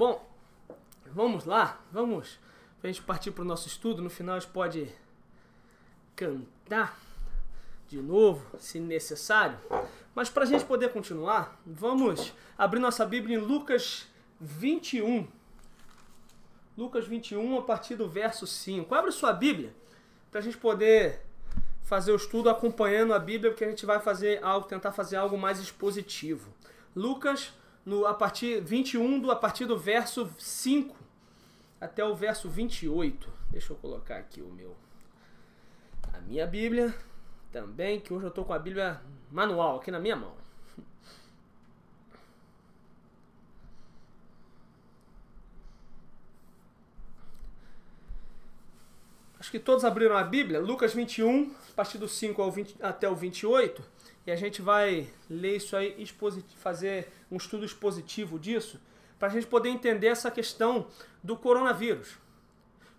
Bom, vamos lá, vamos. Pra gente partir para o nosso estudo, no final a gente pode cantar de novo, se necessário. Mas para a gente poder continuar, vamos abrir nossa Bíblia em Lucas 21. Lucas 21, a partir do verso 5. Abre sua Bíblia para a gente poder fazer o estudo acompanhando a Bíblia, porque a gente vai fazer algo, tentar fazer algo mais expositivo. Lucas, no, a partir 21, do, a partir do verso 5 até o verso 28. Deixa eu colocar aqui o meu a minha Bíblia também, que hoje eu estou com a Bíblia manual aqui na minha mão. Acho que todos abriram a Bíblia, Lucas 21, a partir do 5 ao 20, até o 28, e a gente vai ler isso aí, fazer um estudo expositivo disso, para a gente poder entender essa questão do coronavírus.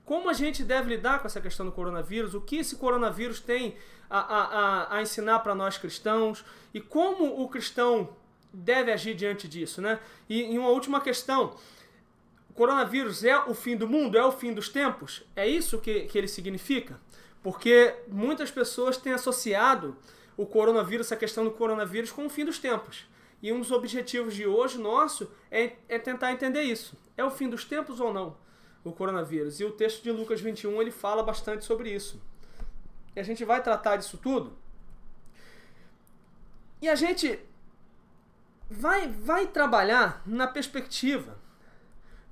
Como a gente deve lidar com essa questão do coronavírus, o que esse coronavírus tem a, a, a ensinar para nós cristãos e como o cristão deve agir diante disso, né? E, e uma última questão, o coronavírus é o fim do mundo? É o fim dos tempos? É isso que, que ele significa? Porque muitas pessoas têm associado o coronavírus, a questão do coronavírus, com o fim dos tempos. E um dos objetivos de hoje nosso é, é tentar entender isso. É o fim dos tempos ou não? O coronavírus. E o texto de Lucas 21 ele fala bastante sobre isso. E a gente vai tratar disso tudo. E a gente vai, vai trabalhar na perspectiva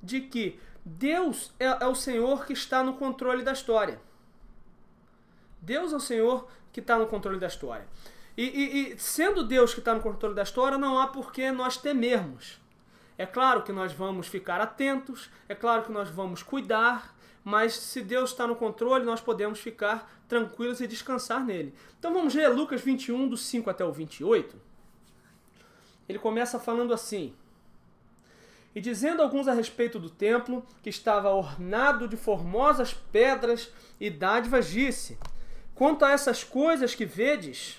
de que Deus é, é o Senhor que está no controle da história. Deus é o Senhor que está no controle da história. E, e, e sendo Deus que está no controle da história, não há por que nós temermos. É claro que nós vamos ficar atentos, é claro que nós vamos cuidar, mas se Deus está no controle, nós podemos ficar tranquilos e descansar nele. Então vamos ler Lucas 21, do 5 até o 28. Ele começa falando assim: e dizendo alguns a respeito do templo, que estava ornado de formosas pedras e dádivas, disse: Quanto a essas coisas que vedes,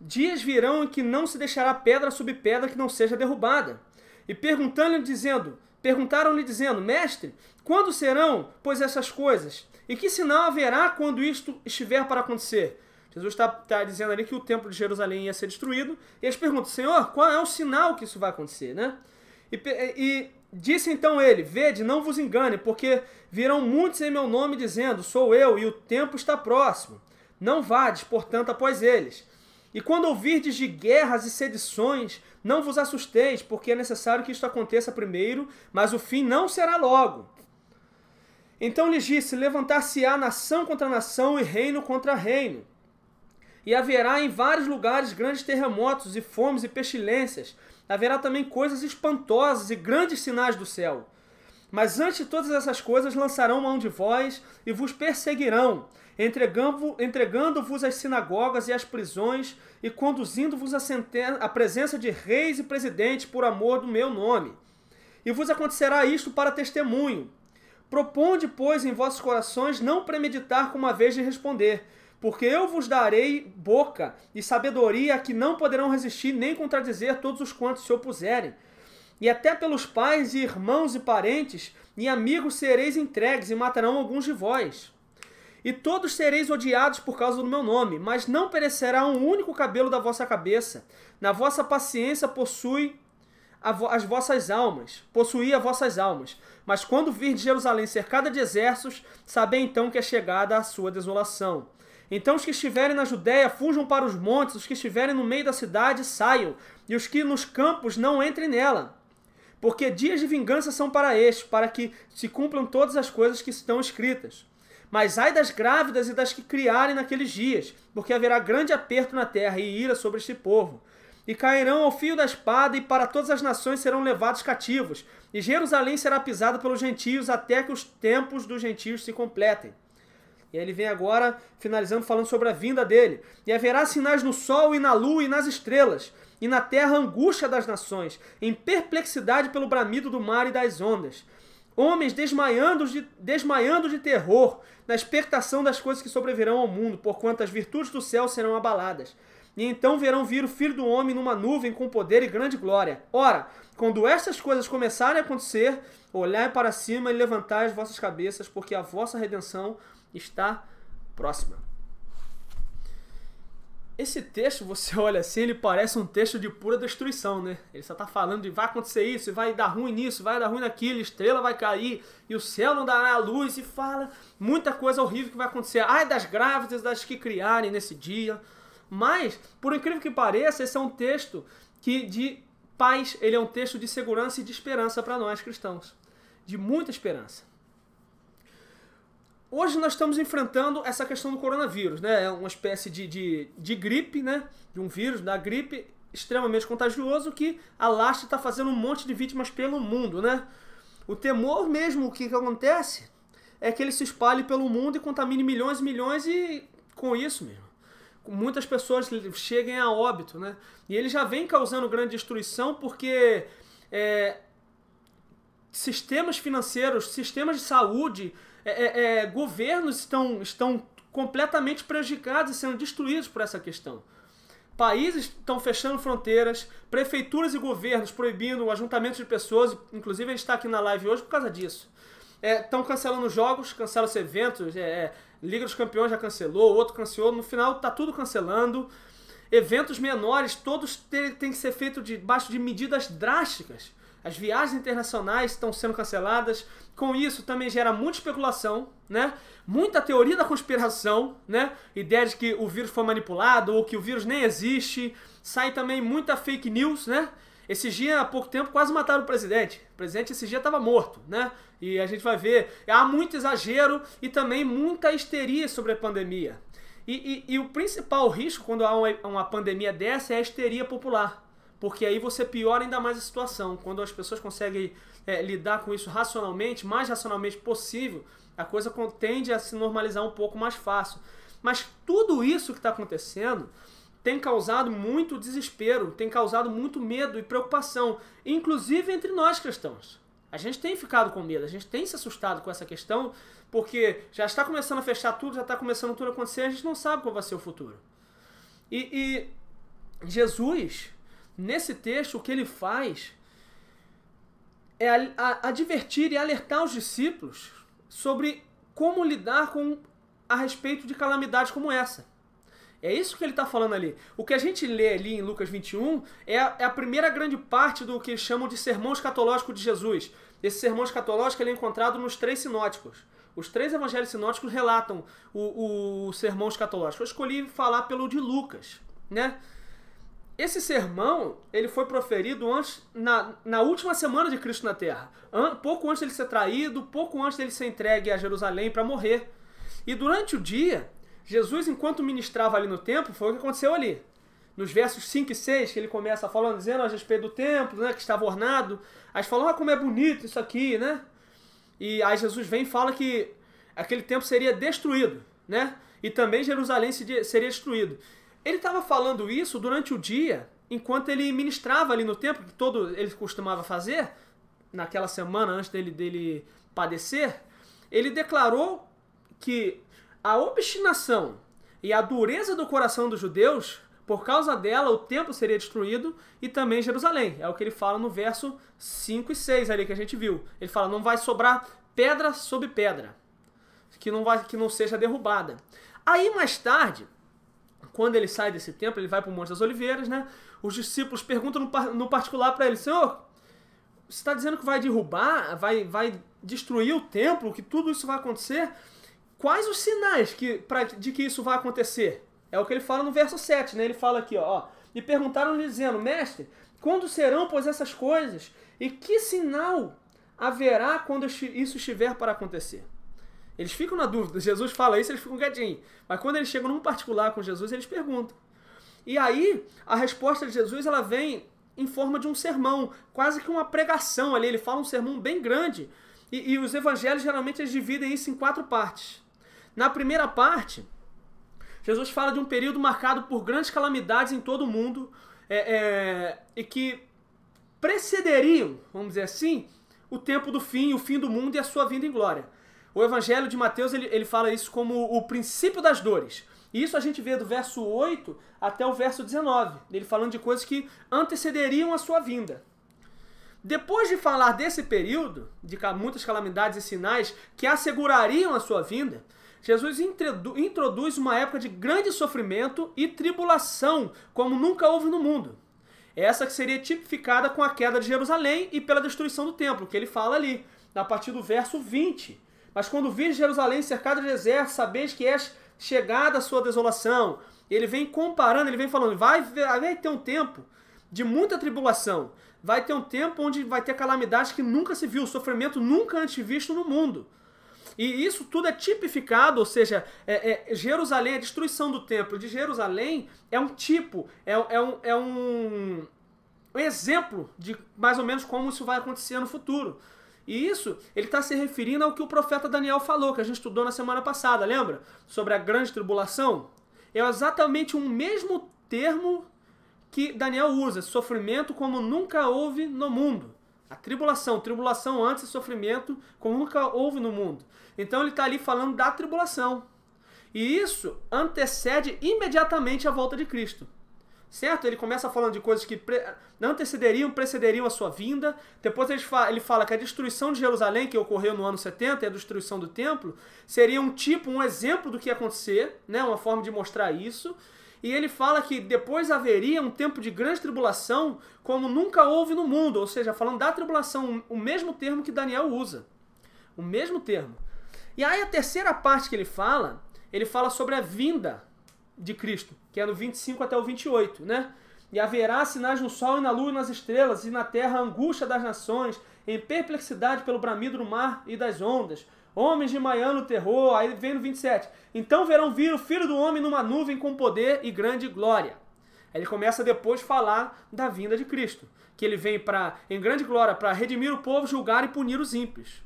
dias virão em que não se deixará pedra sobre pedra que não seja derrubada. E perguntando-lhe, dizendo: Perguntaram-lhe, dizendo: Mestre, quando serão, pois, essas coisas? E que sinal haverá quando isto estiver para acontecer? Jesus está tá dizendo ali que o templo de Jerusalém ia ser destruído. E eles perguntam: Senhor, qual é o sinal que isso vai acontecer, né? E, e disse então ele: Vede, não vos engane, porque virão muitos em meu nome dizendo: Sou eu, e o tempo está próximo. Não vades, portanto, após eles. E quando ouvirdes de guerras e sedições, não vos assusteis, porque é necessário que isto aconteça primeiro, mas o fim não será logo. Então lhes disse: Levantar-se-á nação contra nação e reino contra reino. E haverá em vários lugares grandes terremotos e fomes e pestilências, haverá também coisas espantosas e grandes sinais do céu. Mas antes de todas essas coisas lançarão mão de vós e vos perseguirão, entregando-vos às sinagogas e às prisões e conduzindo-vos à presença de reis e presidentes por amor do meu nome. E vos acontecerá isto para testemunho. Proponde, pois, em vossos corações não premeditar com uma vez de responder, porque eu vos darei boca e sabedoria que não poderão resistir nem contradizer todos os quantos se opuserem. E até pelos pais e irmãos e parentes e amigos sereis entregues e matarão alguns de vós. E todos sereis odiados por causa do meu nome, mas não perecerá um único cabelo da vossa cabeça. Na vossa paciência possui as vossas almas, possuí as vossas almas. Mas quando vir de Jerusalém cercada de exércitos, sabei então que é chegada a sua desolação. Então os que estiverem na Judéia fujam para os montes, os que estiverem no meio da cidade saiam, e os que nos campos não entrem nela. Porque dias de vingança são para estes, para que se cumpram todas as coisas que estão escritas. Mas ai das grávidas e das que criarem naqueles dias, porque haverá grande aperto na terra e ira sobre este povo. E cairão ao fio da espada, e para todas as nações serão levados cativos. E Jerusalém será pisada pelos gentios até que os tempos dos gentios se completem. E aí ele vem agora finalizando falando sobre a vinda dele. E haverá sinais no sol e na lua e nas estrelas, e na terra angústia das nações, em perplexidade pelo bramido do mar e das ondas. Homens desmaiando de, desmaiando de terror, na expectação das coisas que sobrevirão ao mundo, porquanto as virtudes do céu serão abaladas. E então verão vir o Filho do Homem numa nuvem com poder e grande glória. Ora, quando essas coisas começarem a acontecer, olhai para cima e levantai as vossas cabeças, porque a vossa redenção está próxima. Esse texto, você olha assim, ele parece um texto de pura destruição, né? Ele só está falando de vai acontecer isso, vai dar ruim nisso, vai dar ruim naquilo, estrela vai cair, e o céu não dará luz, e fala muita coisa horrível que vai acontecer. Ai das grávidas, das que criarem nesse dia. Mas, por incrível que pareça, esse é um texto que de paz, ele é um texto de segurança e de esperança para nós cristãos. De muita esperança. Hoje nós estamos enfrentando essa questão do coronavírus, né? É uma espécie de, de, de gripe, né? De um vírus, da gripe extremamente contagioso que alastra está fazendo um monte de vítimas pelo mundo, né? O temor mesmo, o que, que acontece, é que ele se espalhe pelo mundo e contamine milhões e milhões e com isso mesmo. Muitas pessoas cheguem a óbito, né? E ele já vem causando grande destruição porque é, sistemas financeiros, sistemas de saúde, é, é, é, governos estão, estão completamente prejudicados e sendo destruídos por essa questão. Países estão fechando fronteiras, prefeituras e governos proibindo o ajuntamento de pessoas, inclusive a gente está aqui na live hoje por causa disso. Estão é, cancelando jogos, cancelam os eventos, é, é, Liga dos Campeões já cancelou, outro cancelou, no final está tudo cancelando. Eventos menores, todos têm que ser feitos debaixo de medidas drásticas. As viagens internacionais estão sendo canceladas, com isso também gera muita especulação, né? Muita teoria da conspiração, né? Ideia de que o vírus foi manipulado ou que o vírus nem existe. Sai também muita fake news, né? Esse dia, há pouco tempo, quase mataram o presidente. O presidente esse dia estava morto, né? E a gente vai ver. Há muito exagero e também muita histeria sobre a pandemia. E, e, e o principal risco quando há uma, uma pandemia dessa é a histeria popular porque aí você piora ainda mais a situação. Quando as pessoas conseguem é, lidar com isso racionalmente, mais racionalmente possível, a coisa tende a se normalizar um pouco mais fácil. Mas tudo isso que está acontecendo tem causado muito desespero, tem causado muito medo e preocupação, inclusive entre nós cristãos. A gente tem ficado com medo, a gente tem se assustado com essa questão, porque já está começando a fechar tudo, já está começando tudo a acontecer, a gente não sabe qual vai ser o futuro. E, e Jesus, nesse texto, o que ele faz é advertir e alertar os discípulos sobre como lidar com a respeito de calamidades como essa. É isso que ele está falando ali. O que a gente lê ali em Lucas 21 é a, é a primeira grande parte do que chamam de sermão escatológico de Jesus. Esse sermão escatológico ele é encontrado nos três sinóticos. Os três evangelhos sinóticos relatam o, o sermão escatológico. Eu escolhi falar pelo de Lucas, né? Esse sermão, ele foi proferido antes, na, na última semana de Cristo na Terra. An, pouco antes dele ser traído, pouco antes dele ser entregue a Jerusalém para morrer. E durante o dia, Jesus, enquanto ministrava ali no templo, foi o que aconteceu ali. Nos versos 5 e 6, que ele começa falando, dizendo a respeito do templo, né, que estava ornado. Aí falam, ah, como é bonito isso aqui, né? E aí Jesus vem e fala que aquele templo seria destruído, né? E também Jerusalém seria destruído. Ele estava falando isso durante o dia, enquanto ele ministrava ali no templo, que todo ele costumava fazer, naquela semana antes dele, dele padecer. Ele declarou que a obstinação e a dureza do coração dos judeus, por causa dela, o templo seria destruído e também Jerusalém. É o que ele fala no verso 5 e 6 ali que a gente viu. Ele fala: não vai sobrar pedra sobre pedra, que não, vai, que não seja derrubada. Aí mais tarde, quando ele sai desse templo, ele vai para o Monte das Oliveiras, né? Os discípulos perguntam no particular para ele: Senhor, você está dizendo que vai derrubar, vai, vai destruir o templo, que tudo isso vai acontecer? Quais os sinais que, pra, de que isso vai acontecer? É o que ele fala no verso 7, né? Ele fala aqui, ó. E perguntaram-lhe dizendo, mestre, quando serão, pois, essas coisas? E que sinal haverá quando isso estiver para acontecer? Eles ficam na dúvida. Jesus fala isso, eles ficam quietinhos. Mas quando eles chegam num particular com Jesus, eles perguntam. E aí, a resposta de Jesus, ela vem em forma de um sermão, quase que uma pregação ali. Ele fala um sermão bem grande. E, e os evangelhos, geralmente, eles dividem isso em quatro partes. Na primeira parte, Jesus fala de um período marcado por grandes calamidades em todo o mundo é, é, e que precederiam, vamos dizer assim, o tempo do fim, o fim do mundo e a sua vinda em glória. O Evangelho de Mateus ele, ele fala isso como o princípio das dores. E isso a gente vê do verso 8 até o verso 19, ele falando de coisas que antecederiam a sua vinda. Depois de falar desse período, de muitas calamidades e sinais que assegurariam a sua vinda, Jesus introduz uma época de grande sofrimento e tribulação, como nunca houve no mundo. Essa que seria tipificada com a queda de Jerusalém e pela destruição do templo, que ele fala ali, a partir do verso 20. Mas quando vir Jerusalém cercada de deserto, sabeis que és chegada a sua desolação. Ele vem comparando, ele vem falando, vai, vai ter um tempo de muita tribulação. Vai ter um tempo onde vai ter calamidade que nunca se viu, sofrimento nunca antes visto no mundo. E isso tudo é tipificado, ou seja, é, é, Jerusalém, a destruição do templo de Jerusalém é um tipo, é, é, um, é um, um exemplo de mais ou menos como isso vai acontecer no futuro. E isso, ele está se referindo ao que o profeta Daniel falou, que a gente estudou na semana passada, lembra? Sobre a grande tribulação. É exatamente o mesmo termo que Daniel usa, sofrimento como nunca houve no mundo. A tribulação, tribulação antes e sofrimento como nunca houve no mundo. Então ele está ali falando da tribulação. E isso antecede imediatamente a volta de Cristo. Certo? Ele começa falando de coisas que antecederiam, precederiam a sua vinda. Depois ele fala, ele fala que a destruição de Jerusalém, que ocorreu no ano 70, e a destruição do templo, seria um tipo, um exemplo do que ia acontecer, né? uma forma de mostrar isso. E ele fala que depois haveria um tempo de grande tribulação, como nunca houve no mundo. Ou seja, falando da tribulação, o mesmo termo que Daniel usa. O mesmo termo. E aí a terceira parte que ele fala, ele fala sobre a vinda de Cristo, que é no 25 até o 28, né? E haverá sinais no sol e na lua e nas estrelas, e na terra a angústia das nações, em perplexidade pelo bramido do mar e das ondas, homens de manhã no terror, aí vem no 27. Então verão vir o Filho do Homem numa nuvem com poder e grande glória. Ele começa depois a falar da vinda de Cristo, que ele vem para em grande glória para redimir o povo, julgar e punir os ímpios.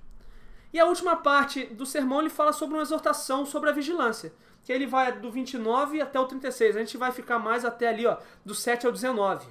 E a última parte do sermão ele fala sobre uma exortação sobre a vigilância, que ele vai do 29 até o 36. A gente vai ficar mais até ali, ó, do 7 ao 19.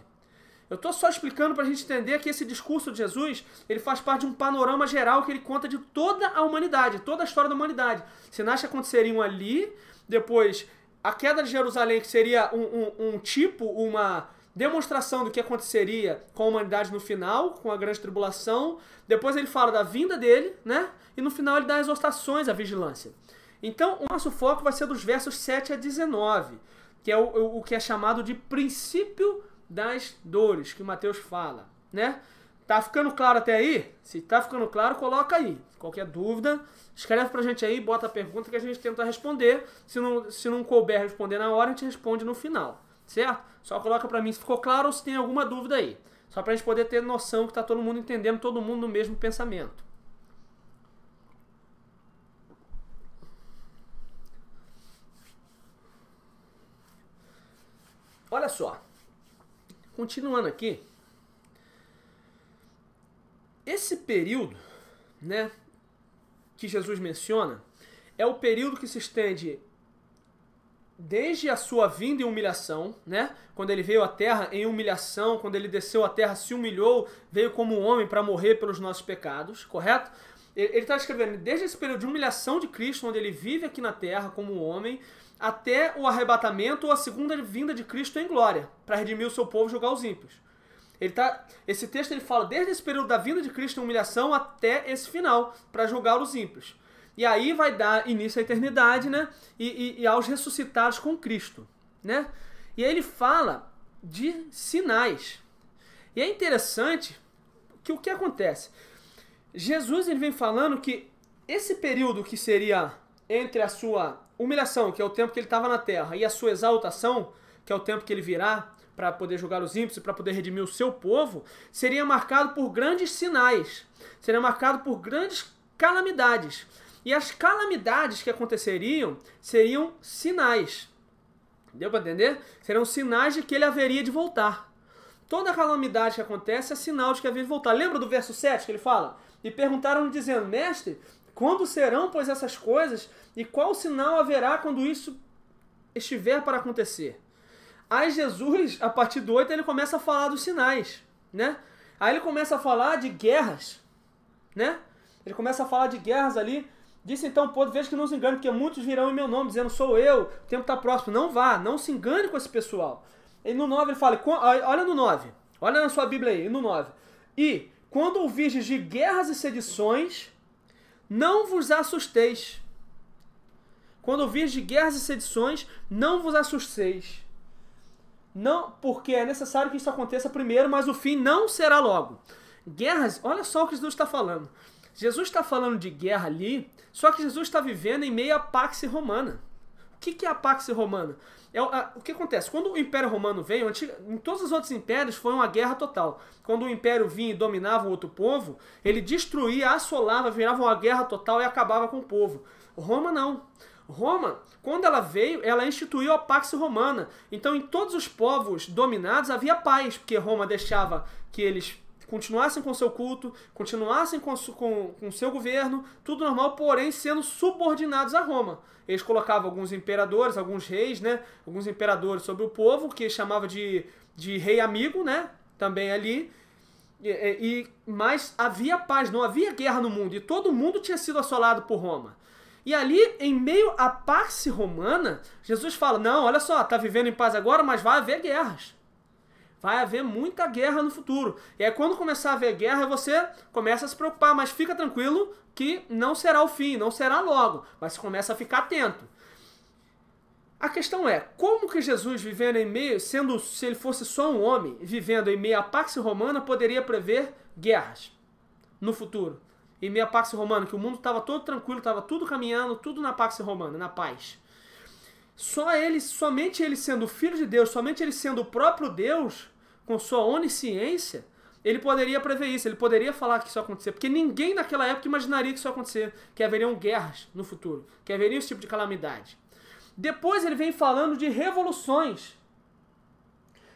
Eu estou só explicando para a gente entender que esse discurso de Jesus ele faz parte de um panorama geral que ele conta de toda a humanidade, toda a história da humanidade. Sinais que aconteceriam ali, depois a queda de Jerusalém, que seria um, um, um tipo, uma demonstração do que aconteceria com a humanidade no final, com a grande tribulação. Depois ele fala da vinda dele, né? E no final ele dá exortações à vigilância. Então o nosso foco vai ser dos versos 7 a 19, que é o, o que é chamado de princípio das dores que Mateus fala, né? Tá ficando claro até aí? Se tá ficando claro, coloca aí. Qualquer dúvida, escreve pra gente aí, bota a pergunta que a gente tenta responder. Se não, se não couber responder na hora, a gente responde no final, certo? Só coloca pra mim se ficou claro ou se tem alguma dúvida aí. Só pra gente poder ter noção que tá todo mundo entendendo, todo mundo no mesmo pensamento. Olha só. Continuando aqui, esse período, né, que Jesus menciona, é o período que se estende desde a sua vinda em humilhação, né? Quando ele veio à terra em humilhação, quando ele desceu à terra, se humilhou, veio como homem para morrer pelos nossos pecados, correto? Ele está escrevendo desde esse período de humilhação de Cristo, onde ele vive aqui na terra como homem, até o arrebatamento ou a segunda vinda de Cristo em glória, para redimir o seu povo e julgar os ímpios. Ele tá, esse texto ele fala desde esse período da vinda de Cristo em humilhação até esse final, para julgar os ímpios. E aí vai dar início à eternidade, né? E, e, e, aos ressuscitados com Cristo, né? E aí ele fala de sinais. E é interessante que o que acontece? Jesus ele vem falando que esse período que seria entre a sua humilhação, que é o tempo que ele estava na terra, e a sua exaltação, que é o tempo que ele virá para poder julgar os ímpios e para poder redimir o seu povo, seria marcado por grandes sinais, seria marcado por grandes calamidades. E as calamidades que aconteceriam seriam sinais. Deu para entender? Serão sinais de que ele haveria de voltar. Toda calamidade que acontece é sinal de que haveria de voltar. Lembra do verso 7 que ele fala? E perguntaram dizendo: Mestre, quando serão, pois, essas coisas? E qual sinal haverá quando isso estiver para acontecer? Aí Jesus, a partir do 8, ele começa a falar dos sinais, né? Aí ele começa a falar de guerras, né? Ele começa a falar de guerras ali. Disse então, pô, veja que não se engane, porque muitos virão em meu nome, dizendo, sou eu, o tempo está próximo. Não vá, não se engane com esse pessoal. E no 9 ele fala, olha no 9, olha na sua Bíblia aí, no 9. E quando ouvirdes de guerras e sedições, não vos assusteis. Quando ouvirdes de guerras e sedições, não vos assusteis. Não, porque é necessário que isso aconteça primeiro, mas o fim não será logo. Guerras, olha só o que Jesus está falando. Jesus está falando de guerra ali, só que Jesus está vivendo em meio à Pax Romana. O que, que é a Pax Romana? É, a, o que acontece? Quando o Império Romano veio, em todos os outros impérios foi uma guerra total. Quando o Império vinha e dominava um outro povo, ele destruía, assolava, virava uma guerra total e acabava com o povo. Roma não. Roma, quando ela veio, ela instituiu a Pax Romana. Então, em todos os povos dominados havia paz, porque Roma deixava que eles continuassem com seu culto, continuassem com, com, com seu governo, tudo normal, porém sendo subordinados a Roma. Eles colocavam alguns imperadores, alguns reis, né? Alguns imperadores sobre o povo, que chamava de, de rei amigo, né? Também ali. E, e, mas havia paz, não havia guerra no mundo, e todo mundo tinha sido assolado por Roma. E ali, em meio à pax romana, Jesus fala: Não, olha só, tá vivendo em paz agora, mas vai haver guerras. Vai haver muita guerra no futuro. E aí, quando começar a haver guerra, você começa a se preocupar, mas fica tranquilo que não será o fim, não será logo, mas você começa a ficar atento. A questão é, como que Jesus vivendo em meio, sendo se ele fosse só um homem, vivendo em meio à Pax Romana, poderia prever guerras no futuro? Em meio à Pax Romana, que o mundo estava todo tranquilo, estava tudo caminhando, tudo na Pax Romana, na paz. Só ele, somente ele sendo o filho de Deus, somente ele sendo o próprio Deus, com sua onisciência, ele poderia prever isso, ele poderia falar que isso ia acontecer, porque ninguém naquela época imaginaria que isso ia acontecer, que haveriam guerras no futuro, que haveria esse tipo de calamidade. Depois ele vem falando de revoluções.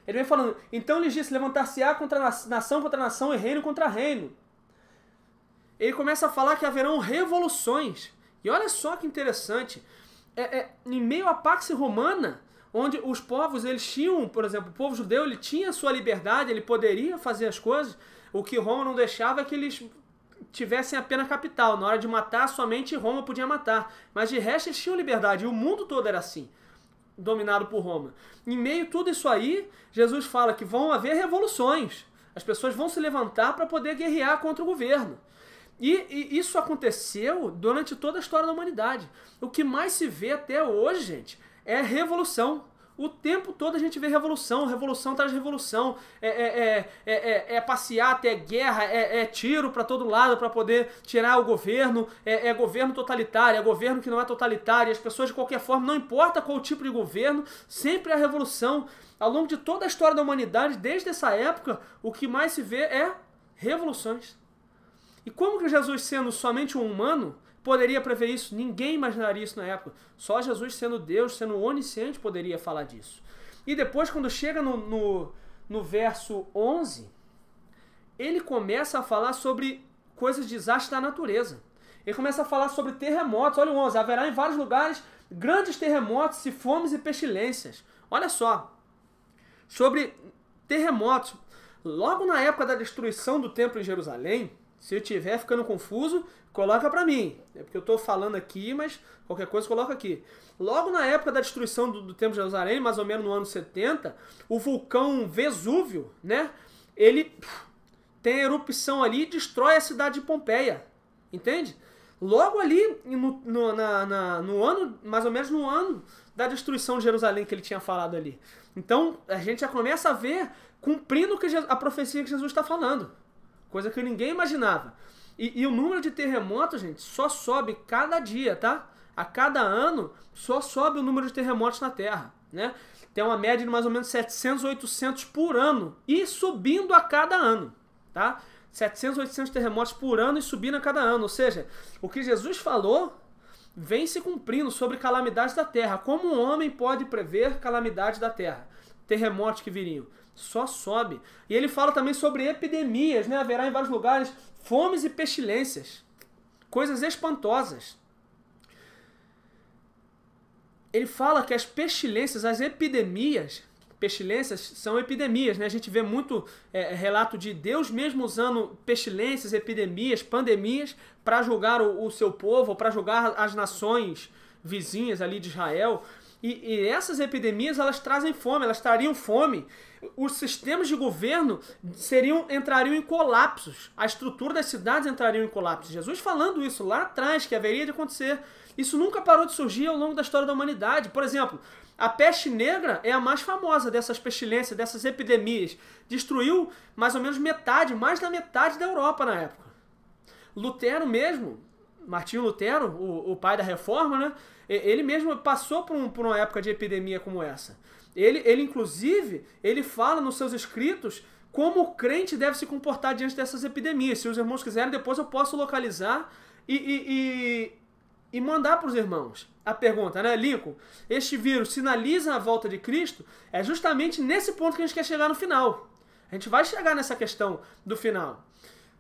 Ele vem falando, então ele disse, levantar-se-á contra nação contra nação e reino contra reino. Ele começa a falar que haverão revoluções. E olha só que interessante, é, é, em meio à Pax Romana, onde os povos eles tinham, por exemplo, o povo judeu ele tinha sua liberdade, ele poderia fazer as coisas. O que Roma não deixava é que eles tivessem a pena capital. Na hora de matar, somente Roma podia matar. Mas de resto eles tinham liberdade. E o mundo todo era assim, dominado por Roma. Em meio a tudo isso aí, Jesus fala que vão haver revoluções. As pessoas vão se levantar para poder guerrear contra o governo. E, e, isso aconteceu durante toda a história da humanidade. O que mais se vê até hoje, gente, é revolução. O tempo todo a gente vê revolução, revolução traz revolução, é, é, é, é, passear até guerra, é, tiro para todo lado para poder tirar o governo, é, governo totalitário, é governo que não é totalitário, as pessoas de qualquer forma, não importa qual tipo de governo, sempre é revolução. Ao longo de toda a história da humanidade, desde essa época, o que mais se vê é revoluções. E como que Jesus, sendo somente um humano, poderia prever isso? Ninguém imaginaria isso na época. Só Jesus, sendo Deus, sendo onisciente, poderia falar disso. E depois, quando chega no, no, no verso 11, ele começa a falar sobre coisas de desastre da natureza. Ele começa a falar sobre terremotos. Olha o 11. Haverá em vários lugares grandes terremotos e fomes e pestilências. Olha só. Sobre terremotos. Logo na época da destruição do templo em Jerusalém, se eu estiver ficando confuso, coloca para mim. É porque eu estou falando aqui, mas qualquer coisa coloca aqui. Logo na época da destruição do, do Templo de Jerusalém, mais ou menos no ano 70, o vulcão Vesúvio, né? Ele tem erupção ali e destrói a cidade de Pompeia. Entende? Logo ali, no, no, na, na, no ano, mais ou menos no ano da destruição de Jerusalém que ele tinha falado ali. Então, a gente já começa a ver cumprindo a profecia que Jesus está falando. Coisa que ninguém imaginava. E, e, o número de terremotos, gente, só sobe cada dia, tá? A cada ano, só sobe o número de terremotos na Terra, né? Tem uma média de mais ou menos 700, 800 por ano. E subindo a cada ano, tá? 700, 800 terremotos por ano e subindo a cada ano. Ou seja, o que Jesus falou vem se cumprindo sobre calamidades da Terra. Como um homem pode prever calamidades da Terra? Terremotos que viriam só sobe. E ele fala também sobre epidemias, né? Haverá em vários lugares fomes e pestilências, coisas espantosas. Ele fala que as pestilências, as epidemias, pestilências são epidemias, né? A gente vê muito é, relato de Deus mesmo usando pestilências, epidemias, pandemias para julgar o, o seu povo, para julgar as nações vizinhas ali de Israel. E, e, essas epidemias elas trazem fome, elas trariam fome. Os sistemas de governo seriam entrariam em colapsos. A estrutura das cidades entrariam em colapsos. Jesus falando isso lá atrás que haveria de acontecer. Isso nunca parou de surgir ao longo da história da humanidade. Por exemplo, a peste negra é a mais famosa dessas pestilências, dessas epidemias. Destruiu mais ou menos metade, mais da metade da Europa na época. Lutero mesmo, Martinho Lutero, o, o pai da reforma, né? Ele mesmo passou por, um, por uma época de epidemia como essa. Ele, ele, inclusive, ele fala nos seus escritos como o crente deve se comportar diante dessas epidemias. Se os irmãos quiserem, depois eu posso localizar e, e, e, e mandar para os irmãos. A pergunta, né, Lincoln? Este vírus sinaliza a volta de Cristo? É justamente nesse ponto que a gente quer chegar no final. A gente vai chegar nessa questão do final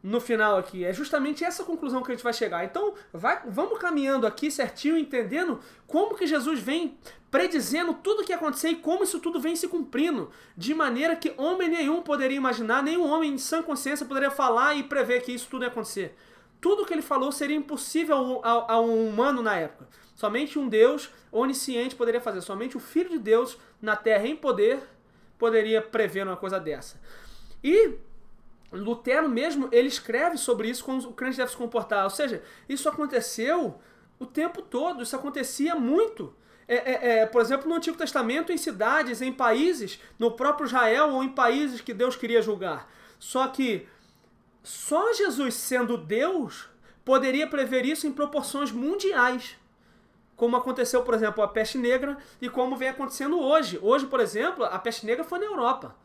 no final aqui. É justamente essa conclusão que a gente vai chegar. Então, vai, vamos caminhando aqui certinho, entendendo como que Jesus vem predizendo tudo o que ia acontecer e como isso tudo vem se cumprindo, de maneira que homem nenhum poderia imaginar, nenhum homem em sã consciência poderia falar e prever que isso tudo ia acontecer. Tudo o que ele falou seria impossível a um humano na época. Somente um Deus onisciente poderia fazer. Somente o Filho de Deus na Terra em poder poderia prever uma coisa dessa. E Lutero mesmo, ele escreve sobre isso, como o crente deve se comportar. Ou seja, isso aconteceu o tempo todo, isso acontecia muito. É, é, é, por exemplo, no Antigo Testamento, em cidades, em países, no próprio Israel ou em países que Deus queria julgar. Só que só Jesus sendo Deus poderia prever isso em proporções mundiais. Como aconteceu, por exemplo, a peste negra e como vem acontecendo hoje. Hoje, por exemplo, a peste negra foi na Europa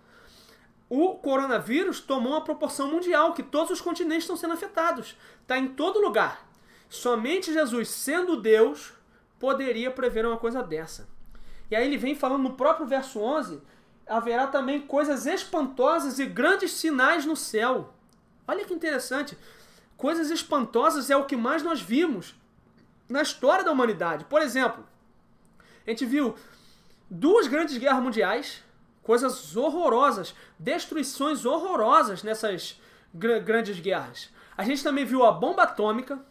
o coronavírus tomou uma proporção mundial, que todos os continentes estão sendo afetados. Está em todo lugar. Somente Jesus, sendo Deus, poderia prever uma coisa dessa. E aí ele vem falando no próprio verso 11: haverá também coisas espantosas e grandes sinais no céu. Olha que interessante. Coisas espantosas é o que mais nós vimos na história da humanidade. Por exemplo, a gente viu duas grandes guerras mundiais, coisas horrorosas, destruições horrorosas nessas gr grandes guerras. A gente também viu a bomba atômica,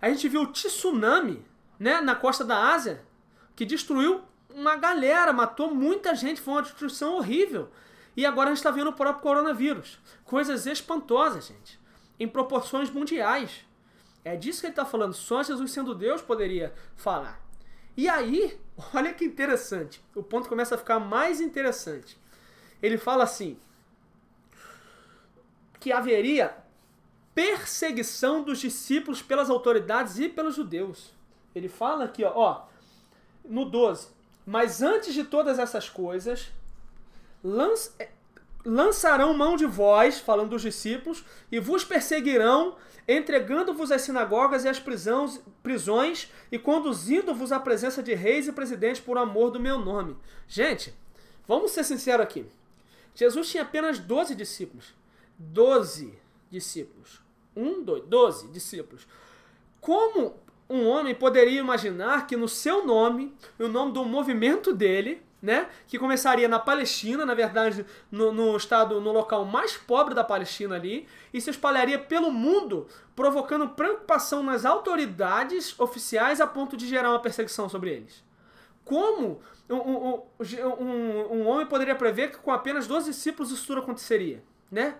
a gente viu o tsunami né, na costa da Ásia, que destruiu uma galera, matou muita gente, foi uma destruição horrível. E agora a gente está vendo o próprio coronavírus. Coisas espantosas, gente. Em proporções mundiais. É disso que ele está falando. Só Jesus sendo Deus poderia falar. E aí, olha que interessante. O ponto começa a ficar mais interessante. Ele fala assim: que haveria perseguição dos discípulos pelas autoridades e pelos judeus. Ele fala aqui, ó, ó no 12. Mas antes de todas essas coisas, lançarão mão de vós, falando dos discípulos, e vos perseguirão entregando-vos às sinagogas e às prisões, prisões e conduzindo-vos à presença de reis e presidentes por amor do meu nome. Gente, vamos ser sinceros aqui. Jesus tinha apenas 12 discípulos. 12 discípulos. Um, dois, 12 discípulos. Como um homem poderia imaginar que no seu nome, o nome do movimento dele, né, que começaria na Palestina, na verdade, no, no, estado, no local mais pobre da Palestina ali, e se espalharia pelo mundo, provocando preocupação nas autoridades oficiais a ponto de gerar uma perseguição sobre eles. Como um, um, um, um homem poderia prever que com apenas 12 discípulos isso tudo aconteceria, né?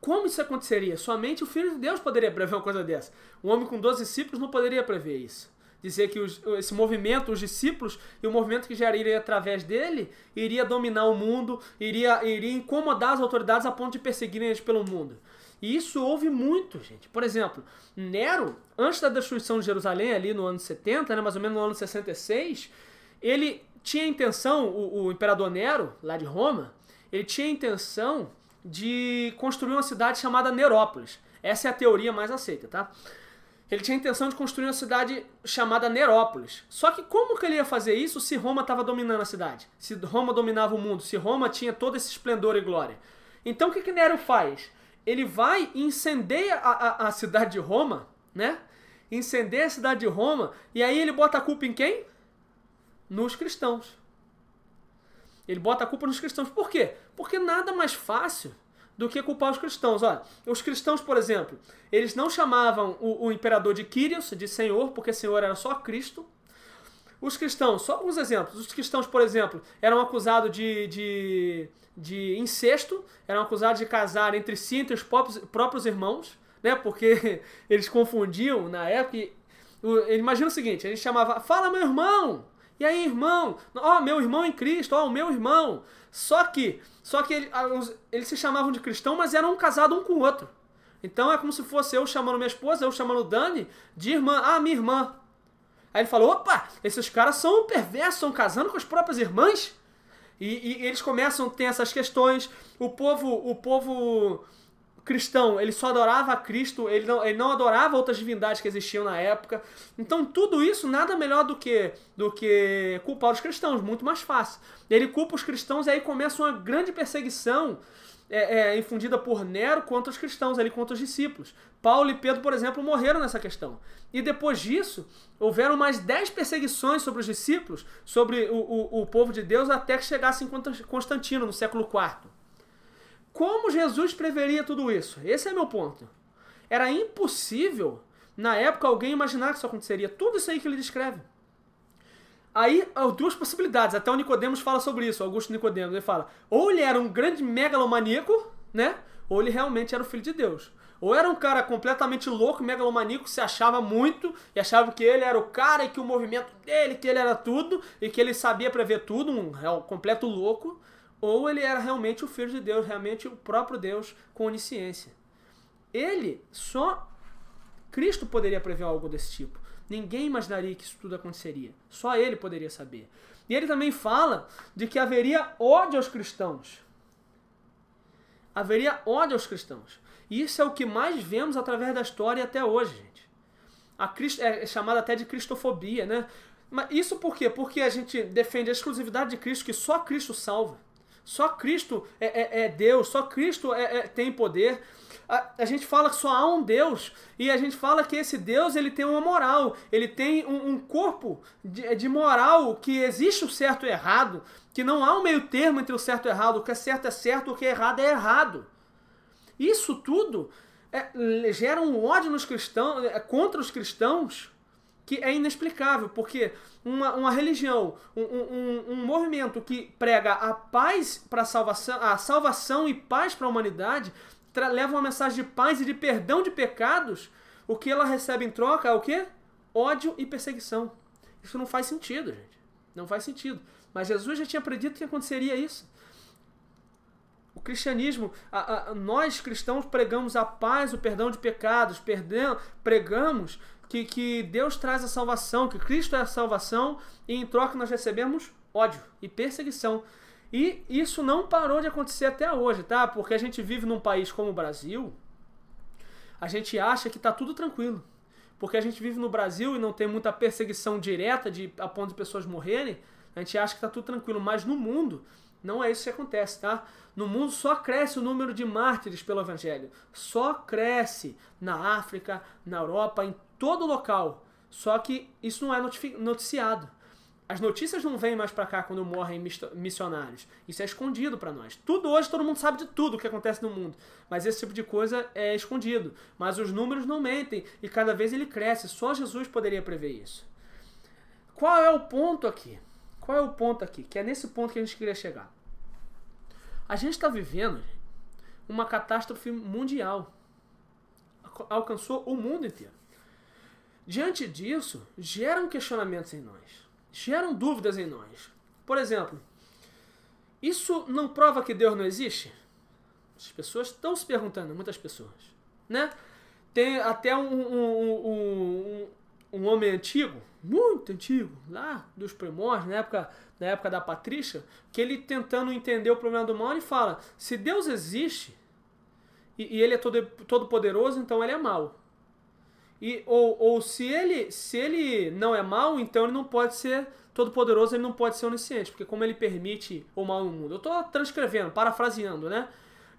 Como isso aconteceria? Somente o Filho de Deus poderia prever uma coisa dessa. Um homem com 12 discípulos não poderia prever isso dizer que os, esse movimento, os discípulos e o movimento que geraria através dele iria dominar o mundo, iria, iria incomodar as autoridades a ponto de perseguirem eles pelo mundo. E isso houve muito, gente. Por exemplo, Nero, antes da destruição de Jerusalém, ali no ano 70, né, mais ou menos no ano 66, ele tinha a intenção, o, o imperador Nero, lá de Roma, ele tinha a intenção de construir uma cidade chamada Nerópolis. Essa é a teoria mais aceita, tá? Ele tinha a intenção de construir uma cidade chamada Nerópolis. Só que como que ele ia fazer isso se Roma estava dominando a cidade? Se Roma dominava o mundo, se Roma tinha todo esse esplendor e glória. Então o que, que Nero faz? Ele vai e incendeia a, a, a cidade de Roma, né? Incendeia a cidade de Roma, e aí ele bota a culpa em quem? Nos cristãos. Ele bota a culpa nos cristãos. Por quê? Porque nada mais fácil do que culpar os cristãos. Olha, os cristãos, por exemplo, eles não chamavam o, o imperador de Kyrios, de Senhor, porque Senhor era só Cristo. os cristãos, só alguns exemplos. Os cristãos, por exemplo, eram acusados de, de, de incesto, eram acusados de casar entre si, entre os próprios, próprios irmãos, né? Porque eles confundiam na época. E, imagina o seguinte: ele chamava, fala meu irmão! E aí, irmão? Ó, oh, meu irmão em Cristo, ó, oh, o meu irmão. Só que, só que ele, eles se chamavam de cristão, mas eram um casado um com o outro. Então é como se fosse eu chamando minha esposa, eu chamando Dani de irmã. Ah, minha irmã. Aí ele falou: opa, esses caras são perversos, estão casando com as próprias irmãs? E, e, eles começam a ter essas questões. O povo, o povo cristão, ele só adorava a Cristo, ele não, ele não adorava outras divindades que existiam na época. Então tudo isso nada melhor do que do que culpar os cristãos, muito mais fácil. Ele culpa os cristãos e aí começa uma grande perseguição é, é, infundida por Nero contra os cristãos, ali contra os discípulos. Paulo e Pedro, por exemplo, morreram nessa questão. E depois disso, houveram mais dez perseguições sobre os discípulos, sobre o, o, o povo de Deus, até que chegasse em Constantino, no século IV. Como Jesus preveria tudo isso? Esse é meu ponto. Era impossível, na época, alguém imaginar que isso aconteceria. Tudo isso aí que ele descreve. Aí, duas possibilidades. Até o Nicodemos fala sobre isso, Augusto Nicodemos. Ele fala, ou ele era um grande megalomaníaco, né? Ou ele realmente era o filho de Deus. Ou era um cara completamente louco, megalomaníaco, se achava muito e achava que ele era o cara e que o movimento dele, que ele era tudo e que ele sabia prever tudo, um, um completo louco. Ou ele era realmente o filho de Deus, realmente o próprio Deus com onisciência. Ele, só Cristo poderia prever algo desse tipo. Ninguém imaginaria que isso tudo aconteceria. Só ele poderia saber. E ele também fala de que haveria ódio aos cristãos. Haveria ódio aos cristãos. E isso é o que mais vemos através da história até hoje, gente. A Cristo, é chamada até de cristofobia, né? Mas isso por quê? Porque a gente defende a exclusividade de Cristo, que só Cristo salva. Só Cristo é, é, é Deus, só Cristo é, é tem poder a, a, gente fala que só há um Deus e a gente fala que esse Deus ele tem uma moral, ele tem um, um corpo de, de, moral que existe o certo e o errado, que não há um meio termo entre o certo e o errado, o que é certo é certo, o que é errado é errado. Isso tudo é, gera um ódio nos cristãos, é, contra os cristãos que é inexplicável, porque uma, uma religião, um, um, um movimento que prega a paz para a salvação, a salvação e paz para a humanidade, leva uma mensagem de paz e de perdão de pecados, o que ela recebe em troca é o quê? Ódio e perseguição. Isso não faz sentido, gente. Não faz sentido. Mas Jesus já tinha predito que aconteceria isso. O cristianismo, a, a, nós cristãos pregamos a paz, o perdão de pecados, perdão, pregamos que, que Deus traz a salvação, que Cristo é a salvação, e em troca nós recebemos ódio e perseguição. E isso não parou de acontecer até hoje, tá? Porque a gente vive num país como o Brasil, a gente acha que tá tudo tranquilo. Porque a gente vive no Brasil e não tem muita perseguição direta de, a ponto de pessoas morrerem, a gente acha que tá tudo tranquilo. Mas no mundo, não é isso que acontece, tá? No mundo só cresce o número de mártires pelo Evangelho. Só cresce na África, na Europa, em todo local. Só que isso não é noticiado. As notícias não vêm mais para cá quando morrem missionários. Isso é escondido para nós. Tudo hoje todo mundo sabe de tudo o que acontece no mundo, mas esse tipo de coisa é escondido. Mas os números não mentem e cada vez ele cresce. Só Jesus poderia prever isso. Qual é o ponto aqui? Qual é o ponto aqui? Que é nesse ponto que a gente queria chegar. A gente está vivendo uma catástrofe mundial. Alcançou o mundo inteiro. Diante disso, geram questionamentos em nós geram dúvidas em nós. Por exemplo, isso não prova que Deus não existe? As pessoas estão se perguntando, muitas pessoas. Né? Tem até um, um, um, um, homem antigo, muito antigo, lá dos primórdios, na época, na época da Patrícia, que ele tentando entender o problema do mal, ele fala: se Deus existe e, e ele é todo, todo poderoso, então ele é mal. E, ou, ou se ele se ele não é mal, então ele não pode ser todo poderoso, ele não pode ser onisciente, porque como ele permite o mal no mundo. Eu estou transcrevendo, parafraseando, né?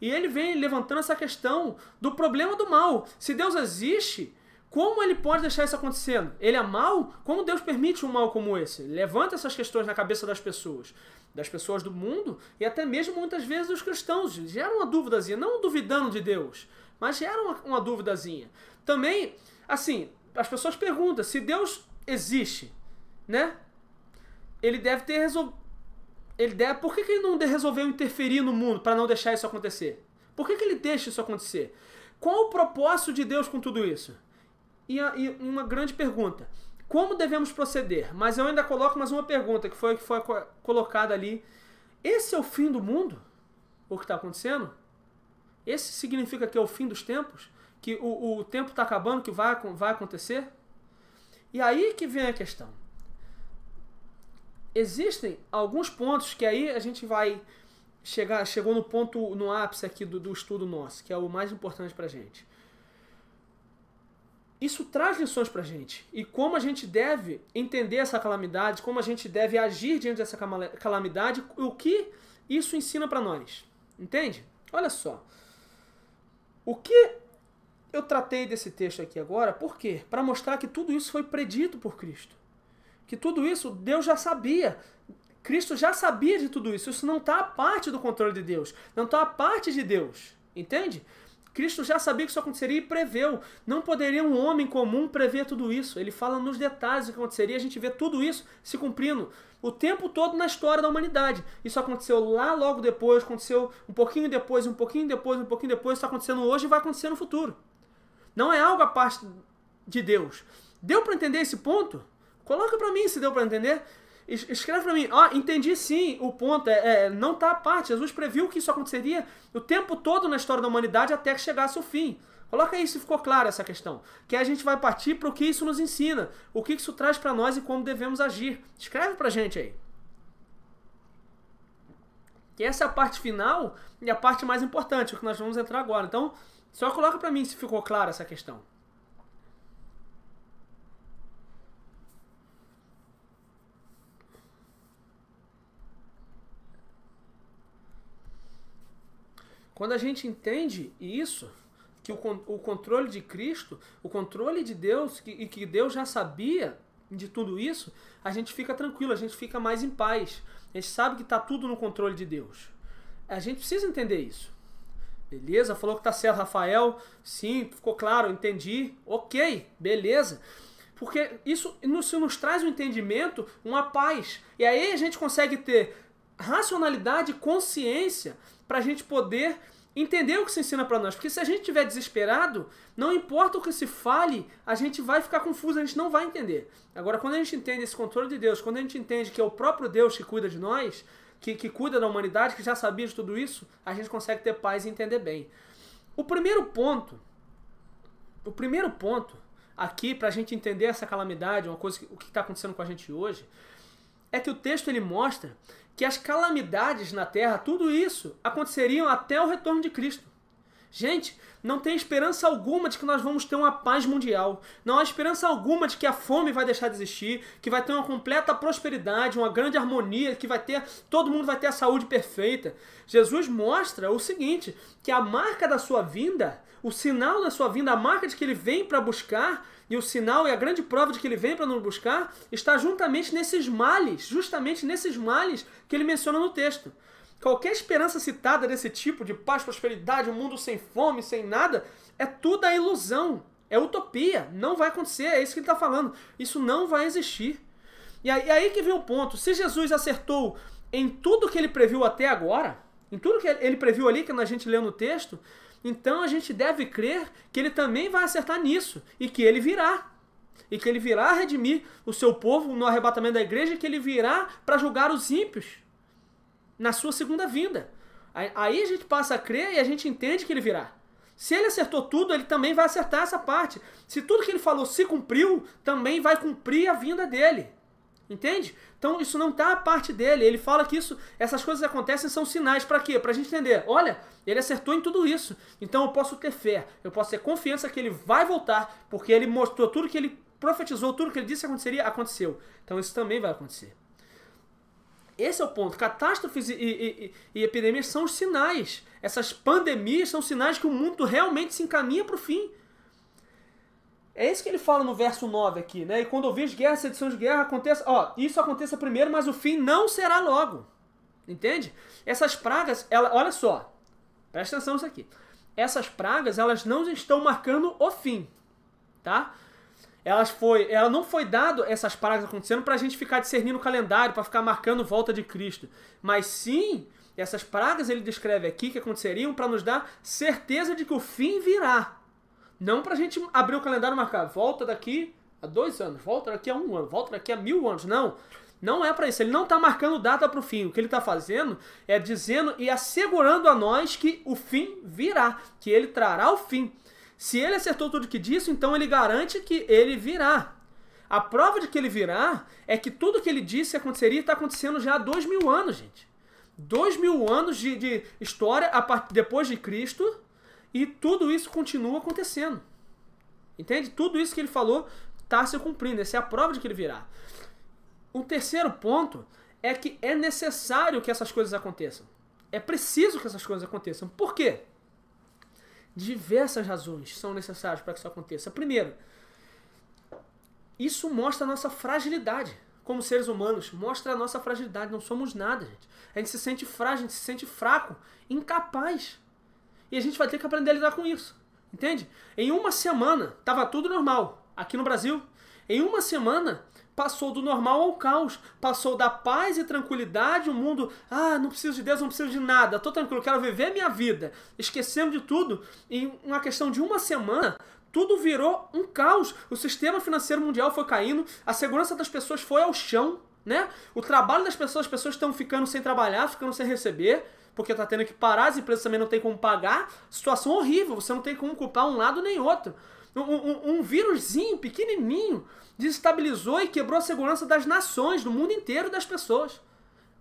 E ele vem levantando essa questão do problema do mal. Se Deus existe, como ele pode deixar isso acontecendo? Ele é mal? Como Deus permite um mal como esse? Levanta essas questões na cabeça das pessoas, das pessoas do mundo e até mesmo muitas vezes dos cristãos. Gera uma dúvidazinha, não duvidando de Deus, mas gera uma, uma. Também assim, as pessoas perguntam se Deus existe, né? ele deve ter resolvido. Ele deve... Por que, que ele não resolveu interferir no mundo para não deixar isso acontecer? Por que, que ele deixa isso acontecer? Qual o propósito de Deus com tudo isso? E, e uma grande pergunta: como devemos proceder? Mas eu ainda coloco mais uma pergunta que foi que foi colocada ali. Esse é o fim do mundo? O que está acontecendo? Esse significa que é o fim dos tempos? Que o, o tempo está acabando, que vai, vai acontecer? E aí que vem a questão. Existem alguns pontos que aí a gente vai chegar, chegou no ponto, no ápice aqui do, do estudo nosso, que é o mais importante para gente isso traz lições para gente. E como a gente deve entender essa calamidade, como a gente deve agir diante dessa calamidade, o que isso ensina para nós. Entende? Olha só. O que eu tratei desse texto aqui agora, por quê? Para mostrar que tudo isso foi predito por Cristo. Que tudo isso Deus já sabia. Cristo já sabia de tudo isso. Isso não está a parte do controle de Deus. Não está a parte de Deus. Entende? Cristo já sabia que isso aconteceria e preveu. Não poderia um homem comum prever tudo isso. Ele fala nos detalhes do que aconteceria, a gente vê tudo isso se cumprindo o tempo todo na história da humanidade. Isso aconteceu lá logo depois, aconteceu um pouquinho depois, um pouquinho depois, um pouquinho depois, está acontecendo hoje e vai acontecer no futuro. Não é algo a parte de Deus. Deu para entender esse ponto? Coloca para mim se deu para entender. Escreve para mim, oh, entendi sim o ponto, é, é, não tá à parte. Jesus previu que isso aconteceria o tempo todo na história da humanidade até que chegasse o fim. Coloca aí se ficou clara essa questão. Que a gente vai partir para o que isso nos ensina, o que isso traz para nós e como devemos agir. Escreve para gente aí. Que essa é a parte final e a parte mais importante, o que nós vamos entrar agora. Então, só coloca para mim se ficou clara essa questão. Quando a gente entende isso, que o, o controle de Cristo, o controle de Deus, que, e que Deus já sabia de tudo isso, a gente fica tranquilo, a gente fica mais em paz. A gente sabe que está tudo no controle de Deus. A gente precisa entender isso. Beleza? Falou que tá certo, Rafael. Sim, ficou claro, entendi. Ok, beleza. Porque isso, isso nos traz um entendimento, uma paz. E aí a gente consegue ter racionalidade, consciência para a gente poder entender o que se ensina para nós. Porque se a gente estiver desesperado, não importa o que se fale, a gente vai ficar confuso, a gente não vai entender. Agora, quando a gente entende esse controle de Deus, quando a gente entende que é o próprio Deus que cuida de nós, que, que cuida da humanidade, que já sabia de tudo isso, a gente consegue ter paz e entender bem. O primeiro ponto, o primeiro ponto aqui para a gente entender essa calamidade, uma coisa, o que está acontecendo com a gente hoje, é que o texto ele mostra que as calamidades na terra, tudo isso, aconteceriam até o retorno de Cristo. Gente, não tem esperança alguma de que nós vamos ter uma paz mundial. Não há esperança alguma de que a fome vai deixar de existir, que vai ter uma completa prosperidade, uma grande harmonia, que vai ter todo mundo vai ter a saúde perfeita. Jesus mostra o seguinte, que a marca da sua vinda, o sinal da sua vinda, a marca de que ele vem para buscar e o sinal e a grande prova de que ele vem para nos buscar está juntamente nesses males, justamente nesses males que ele menciona no texto. Qualquer esperança citada desse tipo, de paz, prosperidade, um mundo sem fome, sem nada, é tudo a ilusão, é utopia, não vai acontecer, é isso que ele está falando. Isso não vai existir. E aí, aí que vem o ponto: se Jesus acertou em tudo que ele previu até agora, em tudo que ele previu ali, que a gente leu no texto, então a gente deve crer que ele também vai acertar nisso e que ele virá. E que ele virá redimir o seu povo no arrebatamento da igreja e que ele virá para julgar os ímpios na sua segunda vinda. Aí a gente passa a crer e a gente entende que ele virá. Se ele acertou tudo, ele também vai acertar essa parte. Se tudo que ele falou se cumpriu, também vai cumprir a vinda dele. Entende? Então isso não está a parte dele. Ele fala que isso, essas coisas acontecem são sinais para quê? Para a gente entender. Olha, ele acertou em tudo isso. Então eu posso ter fé, eu posso ter confiança que ele vai voltar, porque ele mostrou tudo que ele profetizou, tudo que ele disse que aconteceria, aconteceu. Então isso também vai acontecer. Esse é o ponto. Catástrofes e, e, e, epidemias são os sinais. Essas pandemias são sinais que o mundo realmente se encaminha para o fim. É isso que ele fala no verso 9 aqui, né? E quando ouvir guerra, sedição de guerra, aconteça, ó, isso aconteça primeiro, mas o fim não será logo. Entende? Essas pragas, ela, olha só. Presta atenção nisso aqui. Essas pragas, elas não estão marcando o fim, tá? Elas foi, ela não foi dado essas pragas acontecendo para a gente ficar discernindo o calendário, para ficar marcando volta de Cristo, mas sim essas pragas ele descreve aqui que aconteceriam para nos dar certeza de que o fim virá. Não para a gente abrir o calendário e marcar volta daqui a dois anos, volta daqui a um ano, volta daqui a mil anos. Não. Não é para isso. Ele não está marcando data para o fim. O que ele está fazendo é dizendo e assegurando a nós que o fim virá, que ele trará o fim. Se ele acertou tudo que disse, então ele garante que ele virá. A prova de que ele virá é que tudo que ele disse aconteceria está acontecendo já há dois mil anos, gente. Dois mil anos de, de história part... depois de Cristo e tudo isso continua acontecendo. Entende? Tudo isso que ele falou está se cumprindo. Essa é a prova de que ele virá. O terceiro ponto é que é necessário que essas coisas aconteçam. É preciso que essas coisas aconteçam. Por quê? Diversas razões são necessárias para que isso aconteça. Primeiro, isso mostra a nossa fragilidade como seres humanos. Mostra a nossa fragilidade. Não somos nada, gente. A gente se sente frágil, a gente se sente fraco, incapaz. E a gente vai ter que aprender a lidar com isso. Entende? Em uma semana, estava tudo normal. Aqui no Brasil, em uma semana, passou do normal ao caos. Passou da paz e tranquilidade, o mundo, ah, não preciso de Deus, não preciso de nada, tô tranquilo, quero viver minha vida. Esquecendo de tudo. Em uma questão de uma semana, tudo virou um caos. O sistema financeiro mundial foi caindo, a segurança das pessoas foi ao chão, né? O trabalho das pessoas, as pessoas estão ficando sem trabalhar, ficando sem receber, porque tá tendo que parar, as empresas também não tem como pagar. Situação horrível, você não tem como culpar um lado nem outro. Um, um, um vírusinho pequenininho desestabilizou e quebrou a segurança das nações, do mundo inteiro das pessoas.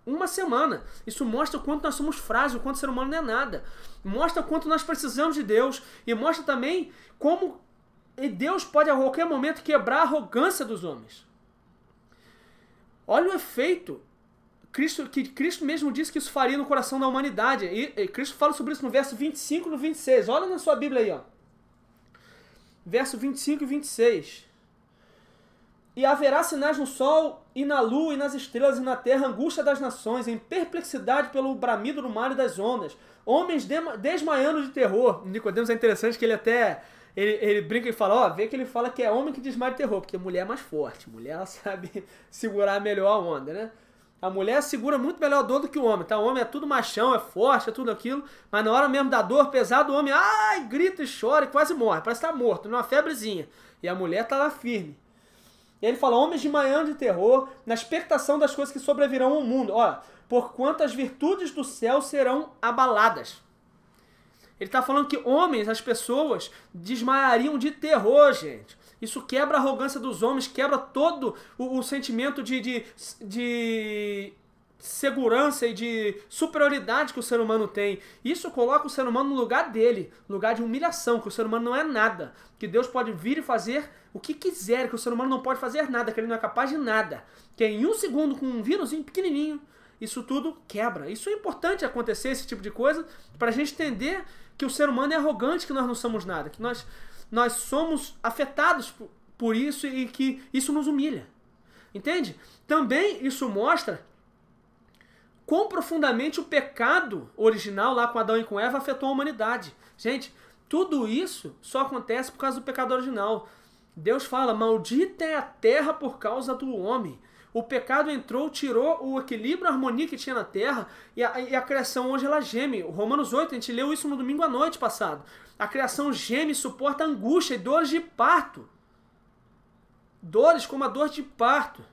Uma semana. Isso mostra o quanto nós somos frágeis, o quanto o ser humano não é nada. Mostra o quanto nós precisamos de Deus. E mostra também como Deus pode a qualquer momento quebrar a arrogância dos homens. Olha o efeito Cristo, que Cristo mesmo disse que isso faria no coração da humanidade. E, e Cristo fala sobre isso no verso 25 e no 26. Olha na sua Bíblia aí, ó. Verso 25 e 26. E haverá sinais no sol, e na lua, e nas estrelas, e na terra, angústia das nações, em perplexidade pelo bramido do mar e das ondas. Homens desmaiando de terror. Nicodemos é interessante que ele até ele, ele brinca e fala, ó, vê que ele fala que é homem que desmaia de terror, porque mulher é mais forte. Mulher ela sabe segurar melhor a onda, né? A mulher segura muito melhor a dor do que o homem, tá? O homem é tudo machão, é forte, é tudo aquilo, mas na hora mesmo da dor pesada, o homem, ai, grita e chora e quase morre, parece estar tá morto, numa febrezinha. E a mulher tá lá firme. E ele fala: homens de manhã de terror, na expectação das coisas que sobrevirão ao mundo. Olha, por quantas virtudes do céu serão abaladas. Ele está falando que homens, as pessoas, desmaiariam de terror, gente. Isso quebra a arrogância dos homens, quebra todo o, o sentimento de, de, de segurança e de superioridade que o ser humano tem. Isso coloca o ser humano no lugar dele, lugar de humilhação, que o ser humano não é nada, que Deus pode vir e fazer o que quiser, que o ser humano não pode fazer nada, que ele não é capaz de nada. Que em um segundo, com um vírusinho pequenininho, isso tudo quebra. Isso é importante acontecer, esse tipo de coisa, para a gente entender que o ser humano é arrogante, que nós não somos nada, que nós, nós somos afetados por, por isso e que isso nos humilha. Entende? Também isso mostra quão profundamente o pecado original lá com Adão e com Eva afetou a humanidade. Gente, tudo isso só acontece por causa do pecado original. Deus fala: Maldita é a terra por causa do homem. O pecado entrou, tirou o equilíbrio, a harmonia que tinha na terra e a, e a criação hoje ela geme. O Romanos 8, a gente leu isso no domingo à noite passado. A criação geme, suporta angústia e dores de parto. Dores como a dor de parto.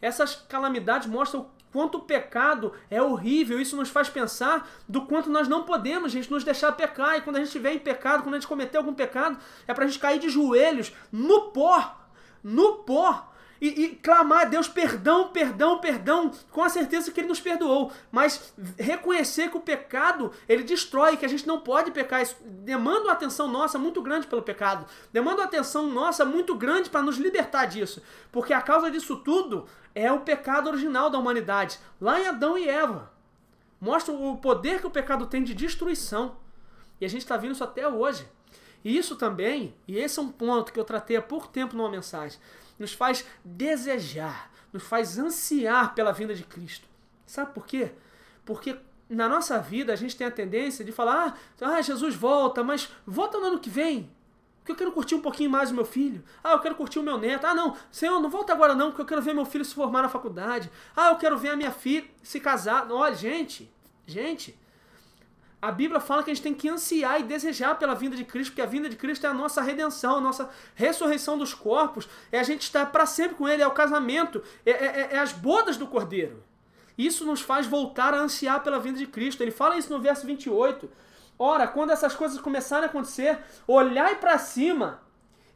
Essas calamidades mostram quanto o pecado é horrível. Isso nos faz pensar do quanto nós não podemos, gente, nos deixar pecar. E quando a gente estiver em pecado, quando a gente cometer algum pecado, é para a gente cair de joelhos no pó. No pó e, e, clamar a Deus perdão, perdão, perdão, com a certeza que Ele nos perdoou. Mas reconhecer que o pecado, ele destrói, que a gente não pode pecar. Isso demanda uma atenção nossa muito grande pelo pecado. Demanda uma atenção nossa muito grande para nos libertar disso. Porque a causa disso tudo é o pecado original da humanidade. Lá em Adão e Eva. Mostra o poder que o pecado tem de destruição. E a gente está vendo isso até hoje. E isso também, e esse é um ponto que eu tratei há pouco tempo numa mensagem nos faz desejar, nos faz ansiar pela vinda de Cristo. Sabe por quê? Porque na nossa vida a gente tem a tendência de falar: ah, ah Jesus volta, mas volta no ano que vem. porque eu quero curtir um pouquinho mais o meu filho. Ah, eu quero curtir o meu neto. Ah, não, Senhor, não volta agora não, porque eu quero ver meu filho se formar na faculdade. Ah, eu quero ver a minha filha se casar. Olha, gente, gente, a Bíblia fala que a gente tem que ansiar e desejar pela vinda de Cristo, porque a vinda de Cristo é a nossa redenção, a nossa ressurreição dos corpos, é a gente estar para sempre com Ele, é o casamento, é, é, é as bodas do Cordeiro. Isso nos faz voltar a ansiar pela vinda de Cristo. Ele fala isso no verso 28. Ora, quando essas coisas começarem a acontecer, olhai para cima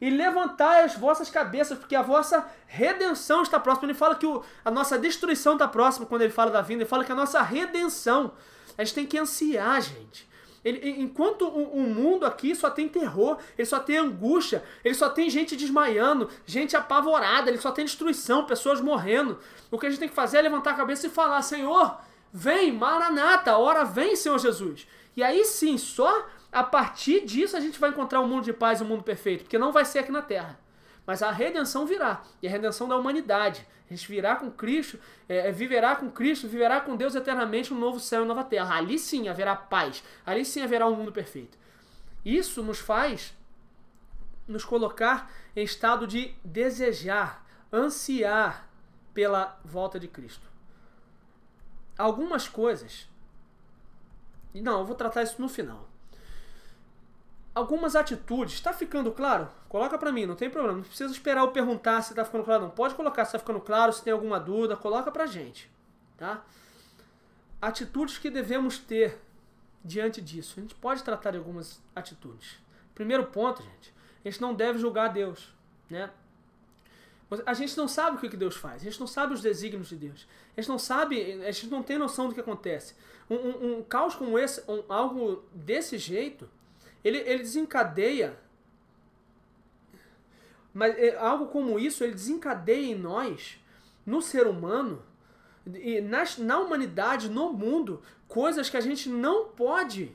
e levantai as vossas cabeças, porque a vossa redenção está próxima. Ele fala que o, a nossa destruição está próxima quando ele fala da vinda. Ele fala que a nossa redenção. A gente tem que ansiar, gente. Ele, enquanto o, o, mundo aqui só tem terror, ele só tem angústia, ele só tem gente desmaiando, gente apavorada, ele só tem destruição, pessoas morrendo. O que a gente tem que fazer é levantar a cabeça e falar: Senhor, vem, Maranata, hora vem, Senhor Jesus. E aí sim, só a partir disso a gente vai encontrar um mundo de paz e um mundo perfeito, porque não vai ser aqui na Terra. Mas a redenção virá, e a redenção da humanidade. A gente virá com Cristo, é, é viverá com Cristo, viverá com Deus eternamente um novo céu e nova terra. Ali sim haverá paz, ali sim haverá um mundo perfeito. Isso nos faz nos colocar em estado de desejar, ansiar pela volta de Cristo. Algumas coisas não, eu vou tratar isso no final. Algumas atitudes, está ficando claro? Coloca para mim, não tem problema. Não precisa esperar eu perguntar se está ficando claro, não. Pode colocar se está ficando claro, se tem alguma dúvida, coloca pra gente, tá? Atitudes que devemos ter diante disso. A gente pode tratar de algumas atitudes. Primeiro ponto, gente, a gente não deve julgar Deus, né? A gente não sabe o que Deus faz, a gente não sabe os desígnios de Deus, a gente não sabe, a gente não tem noção do que acontece. Um, um, um caos como esse, um, algo desse jeito, ele, ele desencadeia. Mas é, algo como isso, ele desencadeia em nós, no ser humano, e na, na humanidade, no mundo, coisas que a gente não pode,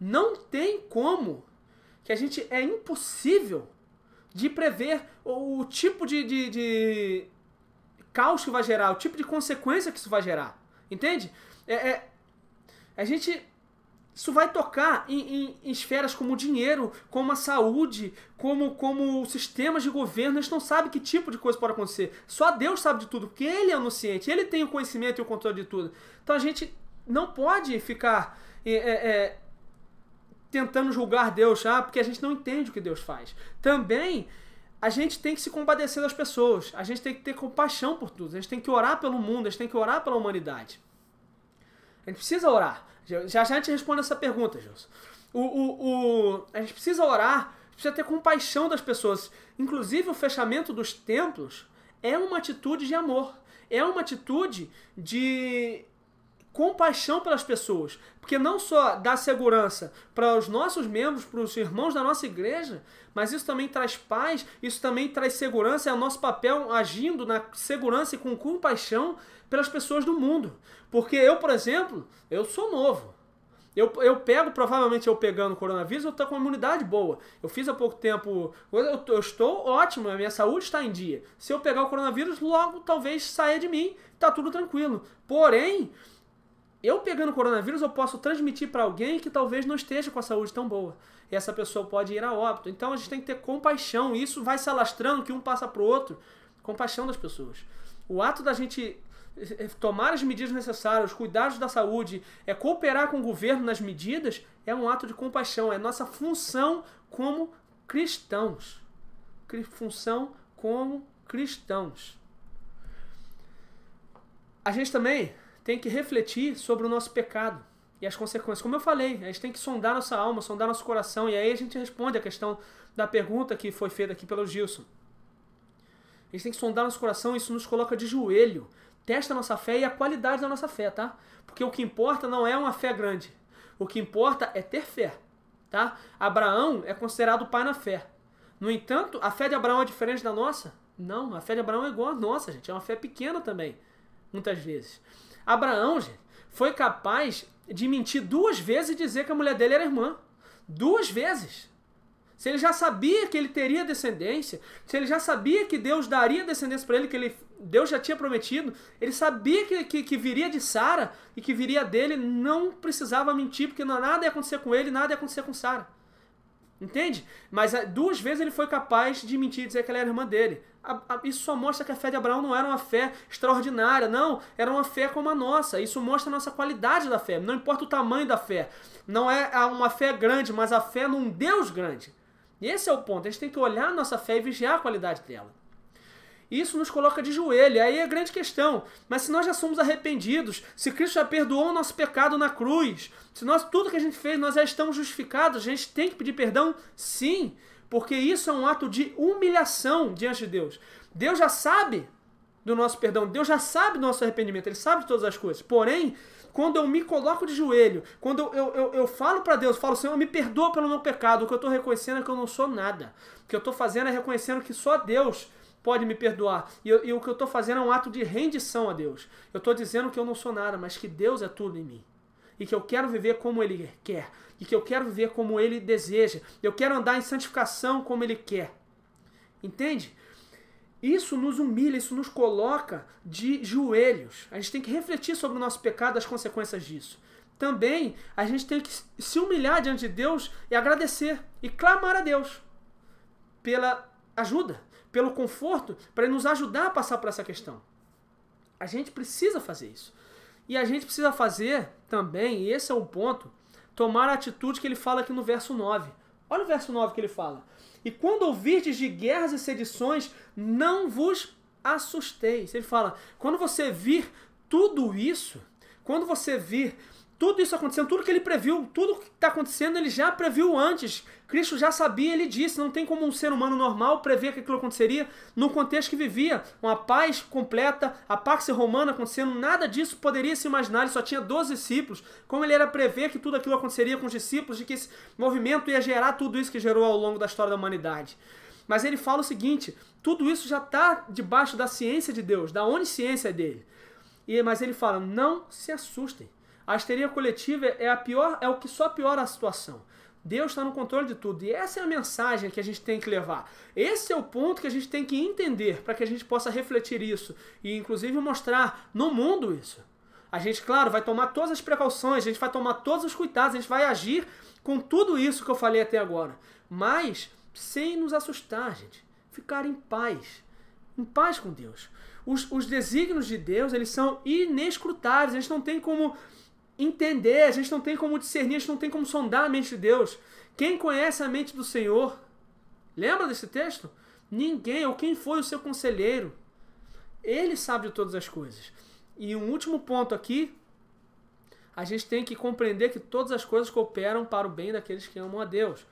não tem como, que a gente é impossível de prever o, o tipo de, de, de, caos que vai gerar, o tipo de consequência que isso vai gerar. Entende? É, é a gente. Isso vai tocar em, em, em, esferas como o dinheiro, como a saúde, como, como sistemas de governo. A gente não sabe que tipo de coisa pode acontecer. Só Deus sabe de tudo, porque Ele é onisciente, Ele tem o conhecimento e o controle de tudo. Então a gente não pode ficar é, é, é tentando julgar Deus, ah, porque a gente não entende o que Deus faz. Também a gente tem que se compadecer das pessoas, a gente tem que ter compaixão por tudo, a gente tem que orar pelo mundo, a gente tem que orar pela humanidade. A gente precisa orar. Já já a gente responde essa pergunta, Gilson. O, o, o, a gente precisa orar, precisa ter compaixão das pessoas. Inclusive, o fechamento dos templos é uma atitude de amor. É uma atitude de compaixão pelas pessoas. Porque não só dá segurança para os nossos membros, para os irmãos da nossa igreja, mas isso também traz paz, isso também traz segurança, é o nosso papel agindo na segurança e com compaixão pelas pessoas do mundo. Porque eu, por exemplo, eu sou novo. Eu, eu pego, provavelmente eu pegando coronavírus, eu estou com uma imunidade boa. Eu fiz há pouco tempo. Eu, eu, estou ótimo, a minha saúde está em dia. Se eu pegar o coronavírus, logo talvez saia de mim, tá tudo tranquilo. Porém, eu pegando coronavírus, eu posso transmitir para alguém que talvez não esteja com a saúde tão boa. E essa pessoa pode ir a óbito. Então a gente tem que ter compaixão. E isso vai se alastrando que um passa para o outro. Compaixão das pessoas. O ato da gente tomar as medidas necessárias, os cuidados da saúde, é cooperar com o governo nas medidas, é um ato de compaixão, é nossa função como cristãos. Função como cristãos. A gente também tem que refletir sobre o nosso pecado e as consequências. Como eu falei, a gente tem que sondar nossa alma, sondar nosso coração, e aí a gente responde a questão da pergunta que foi feita aqui pelo Gilson. A gente tem que sondar nosso coração, isso nos coloca de joelho testa a nossa fé e a qualidade da nossa fé, tá? Porque o que importa não é uma fé grande. O que importa é ter fé, tá? Abraão é considerado pai na fé. No entanto, a fé de Abraão é diferente da nossa? Não, a fé de Abraão é igual à nossa, gente. É uma fé pequena também, muitas vezes. Abraão, gente, foi capaz de mentir duas vezes e dizer que a mulher dele era irmã. Duas vezes. Se ele já sabia que ele teria descendência, se ele já sabia que Deus daria descendência para ele, que ele, Deus já tinha prometido, ele sabia que, que, que viria de Sara e que viria dele, não precisava mentir, porque nada ia acontecer com ele, nada ia acontecer com Sara. Entende? Mas ah, duas vezes ele foi capaz de mentir e dizer que ela era irmã dele. Isso só mostra que a fé de Abraão não era uma fé extraordinária, não. Era uma fé como a nossa. Isso mostra a nossa qualidade da fé. Não importa o tamanho da fé. Não é uma fé grande, mas a fé num Deus grande. E esse é o ponto. A gente tem que olhar a nossa fé e vigiar a qualidade dela. Isso nos coloca de joelho, aí é a grande questão. Mas se nós já somos arrependidos, se Cristo já perdoou o nosso pecado na cruz, se nós tudo que a gente fez, nós já estamos justificados, a gente tem que pedir perdão? Sim, porque isso é um ato de humilhação diante de Deus. Deus já sabe do nosso perdão, Deus já sabe do nosso arrependimento, Ele sabe de todas as coisas. Porém, quando eu me coloco de joelho, quando eu, eu, eu, eu falo para Deus, falo, Senhor, me perdoa pelo meu pecado, o que eu estou reconhecendo é que eu não sou nada. O que eu estou fazendo é reconhecendo que só Deus pode me perdoar. E, eu, e o que eu estou fazendo é um ato de rendição a Deus. Eu estou dizendo que eu não sou nada, mas que Deus é tudo em mim. E que eu quero viver como Ele quer. E que eu quero viver como Ele deseja. Eu quero andar em santificação como Ele quer. Entende? Isso nos humilha, isso nos coloca de joelhos. A gente tem que refletir sobre o nosso pecado, as consequências disso. Também a gente tem que se humilhar diante de Deus e agradecer e clamar a Deus pela ajuda, pelo conforto, para nos ajudar a passar por essa questão. A gente precisa fazer isso. E a gente precisa fazer também, e esse é o ponto, tomar a atitude que ele fala aqui no verso 9. Olha o verso 9 que ele fala. E quando ouvirdes de guerras e sedições, não vos assusteis. Ele fala, quando você vir tudo isso, quando você vir tudo isso acontecendo, tudo que ele previu, tudo que está acontecendo, ele já previu antes. Cristo já sabia, ele disse, não tem como um ser humano normal prever que aquilo aconteceria no contexto que vivia. Uma paz completa, a Pax Romana acontecendo, nada disso poderia se imaginar, ele só tinha 12 discípulos. Como ele era prever que tudo aquilo aconteceria com os discípulos, de que esse movimento ia gerar tudo isso que gerou ao longo da história da humanidade. Mas ele fala o seguinte, tudo isso já está debaixo da ciência de Deus, da onisciência dele. E, mas ele fala, não se assustem. A histeria coletiva é a pior, é o que só piora a situação. Deus está no controle de tudo. E essa é a mensagem que a gente tem que levar. Esse é o ponto que a gente tem que entender para que a gente possa refletir isso e, inclusive, mostrar no mundo isso. A gente, claro, vai tomar todas as precauções, a gente vai tomar todos os cuidados, a gente vai agir com tudo isso que eu falei até agora. Mas sem nos assustar, gente. Ficar em paz. Em paz com Deus. Os, os desígnios de Deus, eles são inescrutáveis. A gente não tem como entender, a gente não tem como discernir, a gente não tem como sondar a mente de Deus. Quem conhece a mente do Senhor? Lembra desse texto? Ninguém, ou quem foi o seu conselheiro? Ele sabe de todas as coisas. E um último ponto aqui, a gente tem que compreender que todas as coisas cooperam para o bem daqueles que amam a Deus.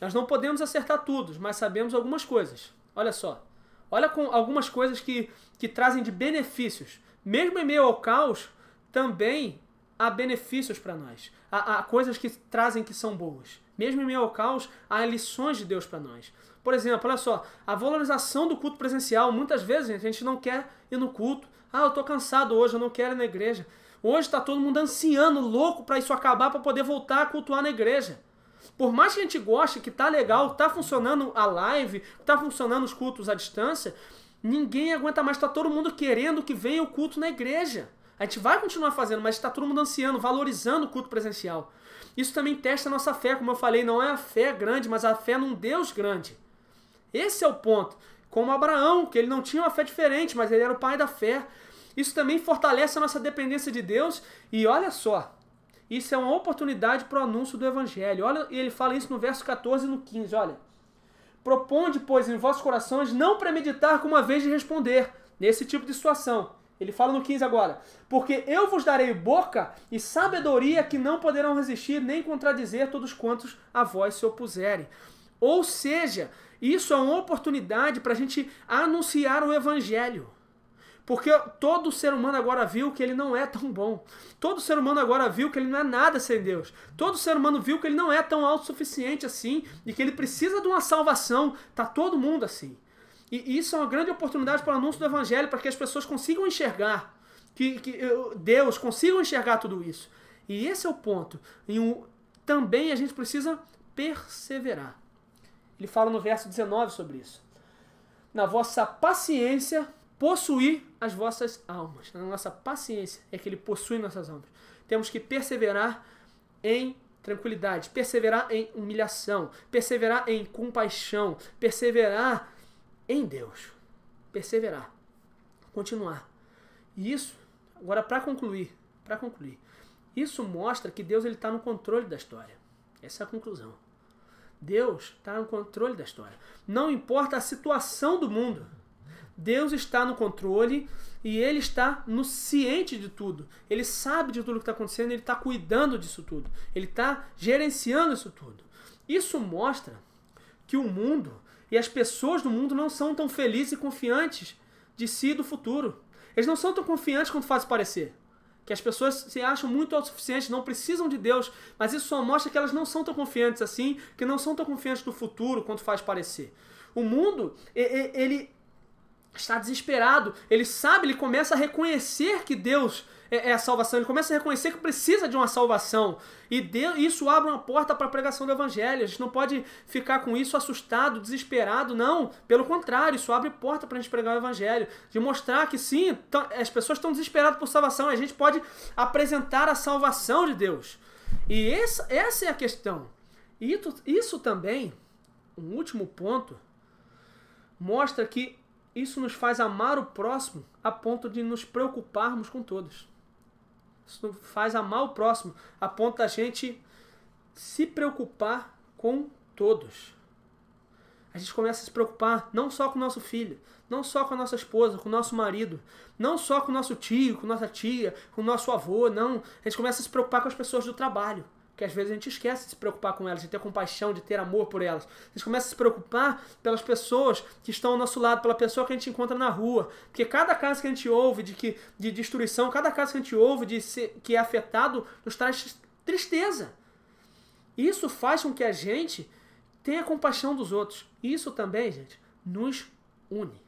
Nós não podemos acertar tudo, mas sabemos algumas coisas. Olha só. Olha com algumas coisas que, que trazem de benefícios. Mesmo em meio ao caos, também há benefícios para nós. Há, há, coisas que trazem que são boas. Mesmo em meio ao caos, há lições de Deus para nós. Por exemplo, olha só, a valorização do culto presencial. Muitas vezes a gente não quer ir no culto. Ah, eu estou cansado hoje, eu não quero ir na igreja. Hoje está todo mundo ansiando, louco para isso acabar, para poder voltar a cultuar na igreja. Por mais que a gente goste que tá legal, tá funcionando a live, tá funcionando os cultos à distância, ninguém aguenta mais, tá todo mundo querendo que venha o culto na igreja. A gente vai continuar fazendo, mas está todo mundo ansiando, valorizando o culto presencial. Isso também testa a nossa fé, como eu falei, não é a fé grande, mas a fé num Deus grande. Esse é o ponto. Como Abraão, que ele não tinha uma fé diferente, mas ele era o pai da fé. Isso também fortalece a nossa dependência de Deus. E olha só, isso é uma oportunidade para o anúncio do Evangelho. Olha, ele fala isso no verso 14 e no 15. Olha. Proponde, pois, em vossos corações não premeditar com uma vez de responder, nesse tipo de situação ele fala no 15 agora: Porque eu vos darei boca e sabedoria que não poderão resistir nem contradizer todos quantos a vós se opuserem. Ou seja, isso é uma oportunidade para a gente anunciar o evangelho. Porque todo ser humano agora viu que ele não é tão bom. Todo ser humano agora viu que ele não é nada sem Deus. Todo ser humano viu que ele não é tão autossuficiente assim e que ele precisa de uma salvação. Tá todo mundo assim. E isso é uma grande oportunidade para o anúncio do Evangelho, para que as pessoas consigam enxergar, que, que Deus consigam enxergar tudo isso. E esse é o ponto. E um, também a gente precisa perseverar. Ele fala no verso 19 sobre isso. Na vossa paciência, possuir as vossas almas. Na nossa paciência é que ele possui nossas almas. Temos que perseverar em tranquilidade, perseverar em humilhação, perseverar em compaixão, perseverar em Deus. Perseverar. Continuar. E isso, agora para concluir, para concluir, isso mostra que Deus está no controle da história. Essa é a conclusão. Deus está no controle da história. Não importa a situação do mundo. Deus está no controle e Ele está no ciente de tudo. Ele sabe de tudo que está acontecendo, Ele está cuidando disso tudo. Ele está gerenciando isso tudo. Isso mostra que o mundo e as pessoas do mundo não são tão felizes e confiantes de si e do futuro. Eles não são tão confiantes quanto faz parecer. Que as pessoas se acham muito autossuficientes, não precisam de Deus, mas isso só mostra que elas não são tão confiantes assim, que não são tão confiantes do futuro quanto faz parecer. O mundo, ele está desesperado, ele sabe, ele começa a reconhecer que Deus é, é a salvação, ele começa a reconhecer que precisa de uma salvação. E isso abre uma porta para a pregação do evangelho. A gente não pode ficar com isso assustado, desesperado, não. Pelo contrário, isso abre porta para a gente pregar o evangelho. De mostrar que sim, as pessoas estão desesperadas por salvação. A gente pode apresentar a salvação de Deus. E essa, essa é a questão. E isso, isso também, um último ponto, mostra que isso nos faz amar o próximo a ponto de nos preocuparmos com todos. Isso faz amar o próximo a ponto da gente se preocupar com todos. A gente começa a se preocupar não só com o nosso filho, não só com a nossa esposa, com o nosso marido, não só com o nosso tio, com nossa tia, com o nosso avô, não. A gente começa a se preocupar com as pessoas do trabalho que às vezes a gente esquece de se preocupar com elas, de ter compaixão, de ter amor por elas. A gente começa a se preocupar pelas pessoas que estão ao nosso lado, pela pessoa que a gente encontra na rua. Porque cada caso que a gente ouve de, que, de destruição, cada caso que a gente ouve de ser, que é afetado, nos traz tristeza. Isso faz com que a gente tenha compaixão dos outros. Isso também, gente, nos une.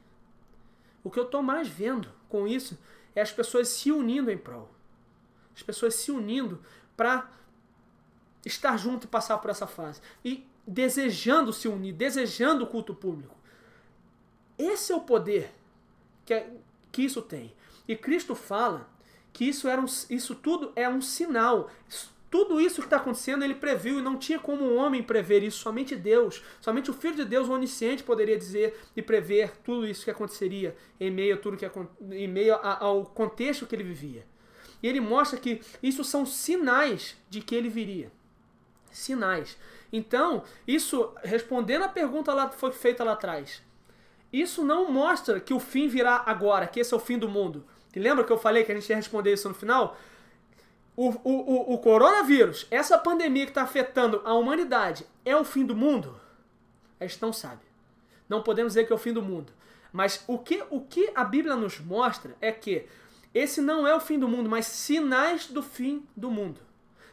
O que eu estou mais vendo com isso é as pessoas se unindo em prol. As pessoas se unindo para estar junto e passar por essa fase. E desejando se unir, desejando o culto público. Esse é o poder que, é, que isso tem. E Cristo fala que isso, era um, isso tudo é um sinal. Tudo isso que está acontecendo ele previu e não tinha como um homem prever isso, somente Deus. Somente o Filho de Deus, o onisciente, poderia dizer e prever tudo isso que aconteceria em meio, a tudo que, em meio ao contexto que ele vivia. E ele mostra que isso são sinais de que ele viria sinais. Então, isso, respondendo a pergunta lá que foi feita lá atrás, isso não mostra que o fim virá agora, que esse é o fim do mundo. E lembra que eu falei que a gente ia responder isso no final? O, o, o, o coronavírus, essa pandemia que está afetando a humanidade, é o fim do mundo? A gente não sabe. Não podemos dizer que é o fim do mundo. Mas o que, o que a Bíblia nos mostra é que esse não é o fim do mundo, mas sinais do fim do mundo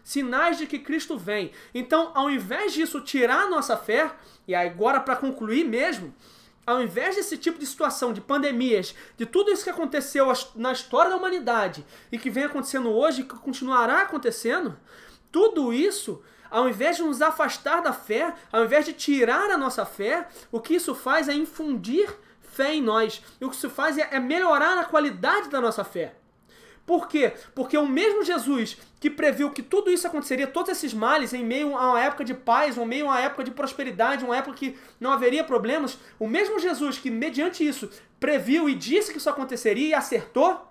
sinais de que Cristo vem. Então, ao invés disso tirar a nossa fé, e agora para concluir mesmo, ao invés desse tipo de situação, de pandemias, de tudo isso que aconteceu na história da humanidade e que vem acontecendo hoje e que continuará acontecendo, tudo isso, ao invés de nos afastar da fé, ao invés de tirar a nossa fé, o que isso faz é infundir fé em nós. E o que isso faz é, é melhorar a qualidade da nossa fé. Por quê? Porque o mesmo Jesus que previu que tudo isso aconteceria, todos esses males, em meio a uma época de paz, em meio a uma época de prosperidade, uma época que não haveria problemas, o mesmo Jesus que, mediante isso, previu e disse que isso aconteceria e acertou,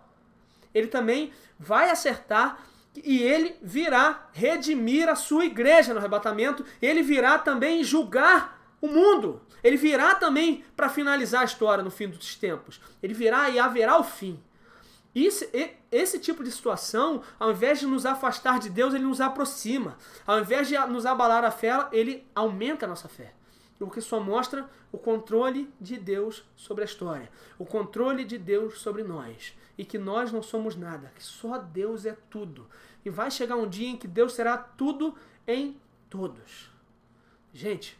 ele também vai acertar e ele virá redimir a sua igreja no arrebatamento, ele virá também julgar o mundo. Ele virá também para finalizar a história no fim dos tempos. Ele virá e haverá o fim. Isso, esse tipo de situação, ao invés de nos afastar de Deus, ele nos aproxima. Ao invés de nos abalar a fé, ele aumenta a nossa fé. O que só mostra o controle de Deus sobre a história, o controle de Deus sobre nós. E que nós não somos nada, que só Deus é tudo. E vai chegar um dia em que Deus será tudo em todos. Gente,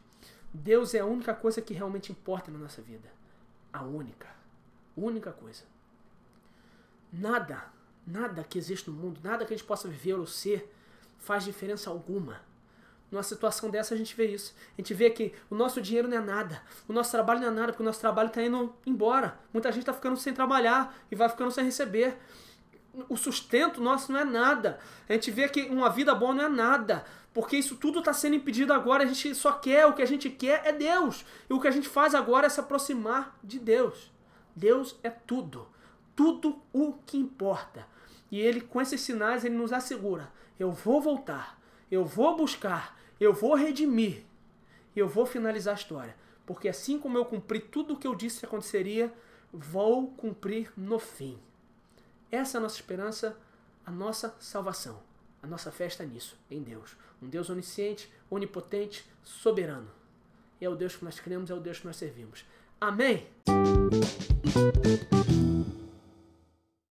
Deus é a única coisa que realmente importa na nossa vida. A única. Única coisa. Nada, nada que existe no mundo, nada que a gente possa viver ou ser, faz diferença alguma. Numa situação dessa a gente vê isso. A gente vê que o nosso dinheiro não é nada, o nosso trabalho não é nada, porque o nosso trabalho está indo embora. Muita gente está ficando sem trabalhar e vai ficando sem receber. O sustento nosso não é nada. A gente vê que uma vida boa não é nada. Porque isso tudo está sendo impedido agora, a gente só quer, o que a gente quer é Deus. E o que a gente faz agora é se aproximar de Deus. Deus é tudo. Tudo o que importa. E ele, com esses sinais, ele nos assegura: eu vou voltar, eu vou buscar, eu vou redimir, e eu vou finalizar a história. Porque assim como eu cumpri tudo o que eu disse que aconteceria, vou cumprir no fim. Essa é a nossa esperança, a nossa salvação. A nossa fé está nisso, em Deus. Um Deus onisciente, onipotente, soberano. E é o Deus que nós cremos, é o Deus que nós servimos. Amém?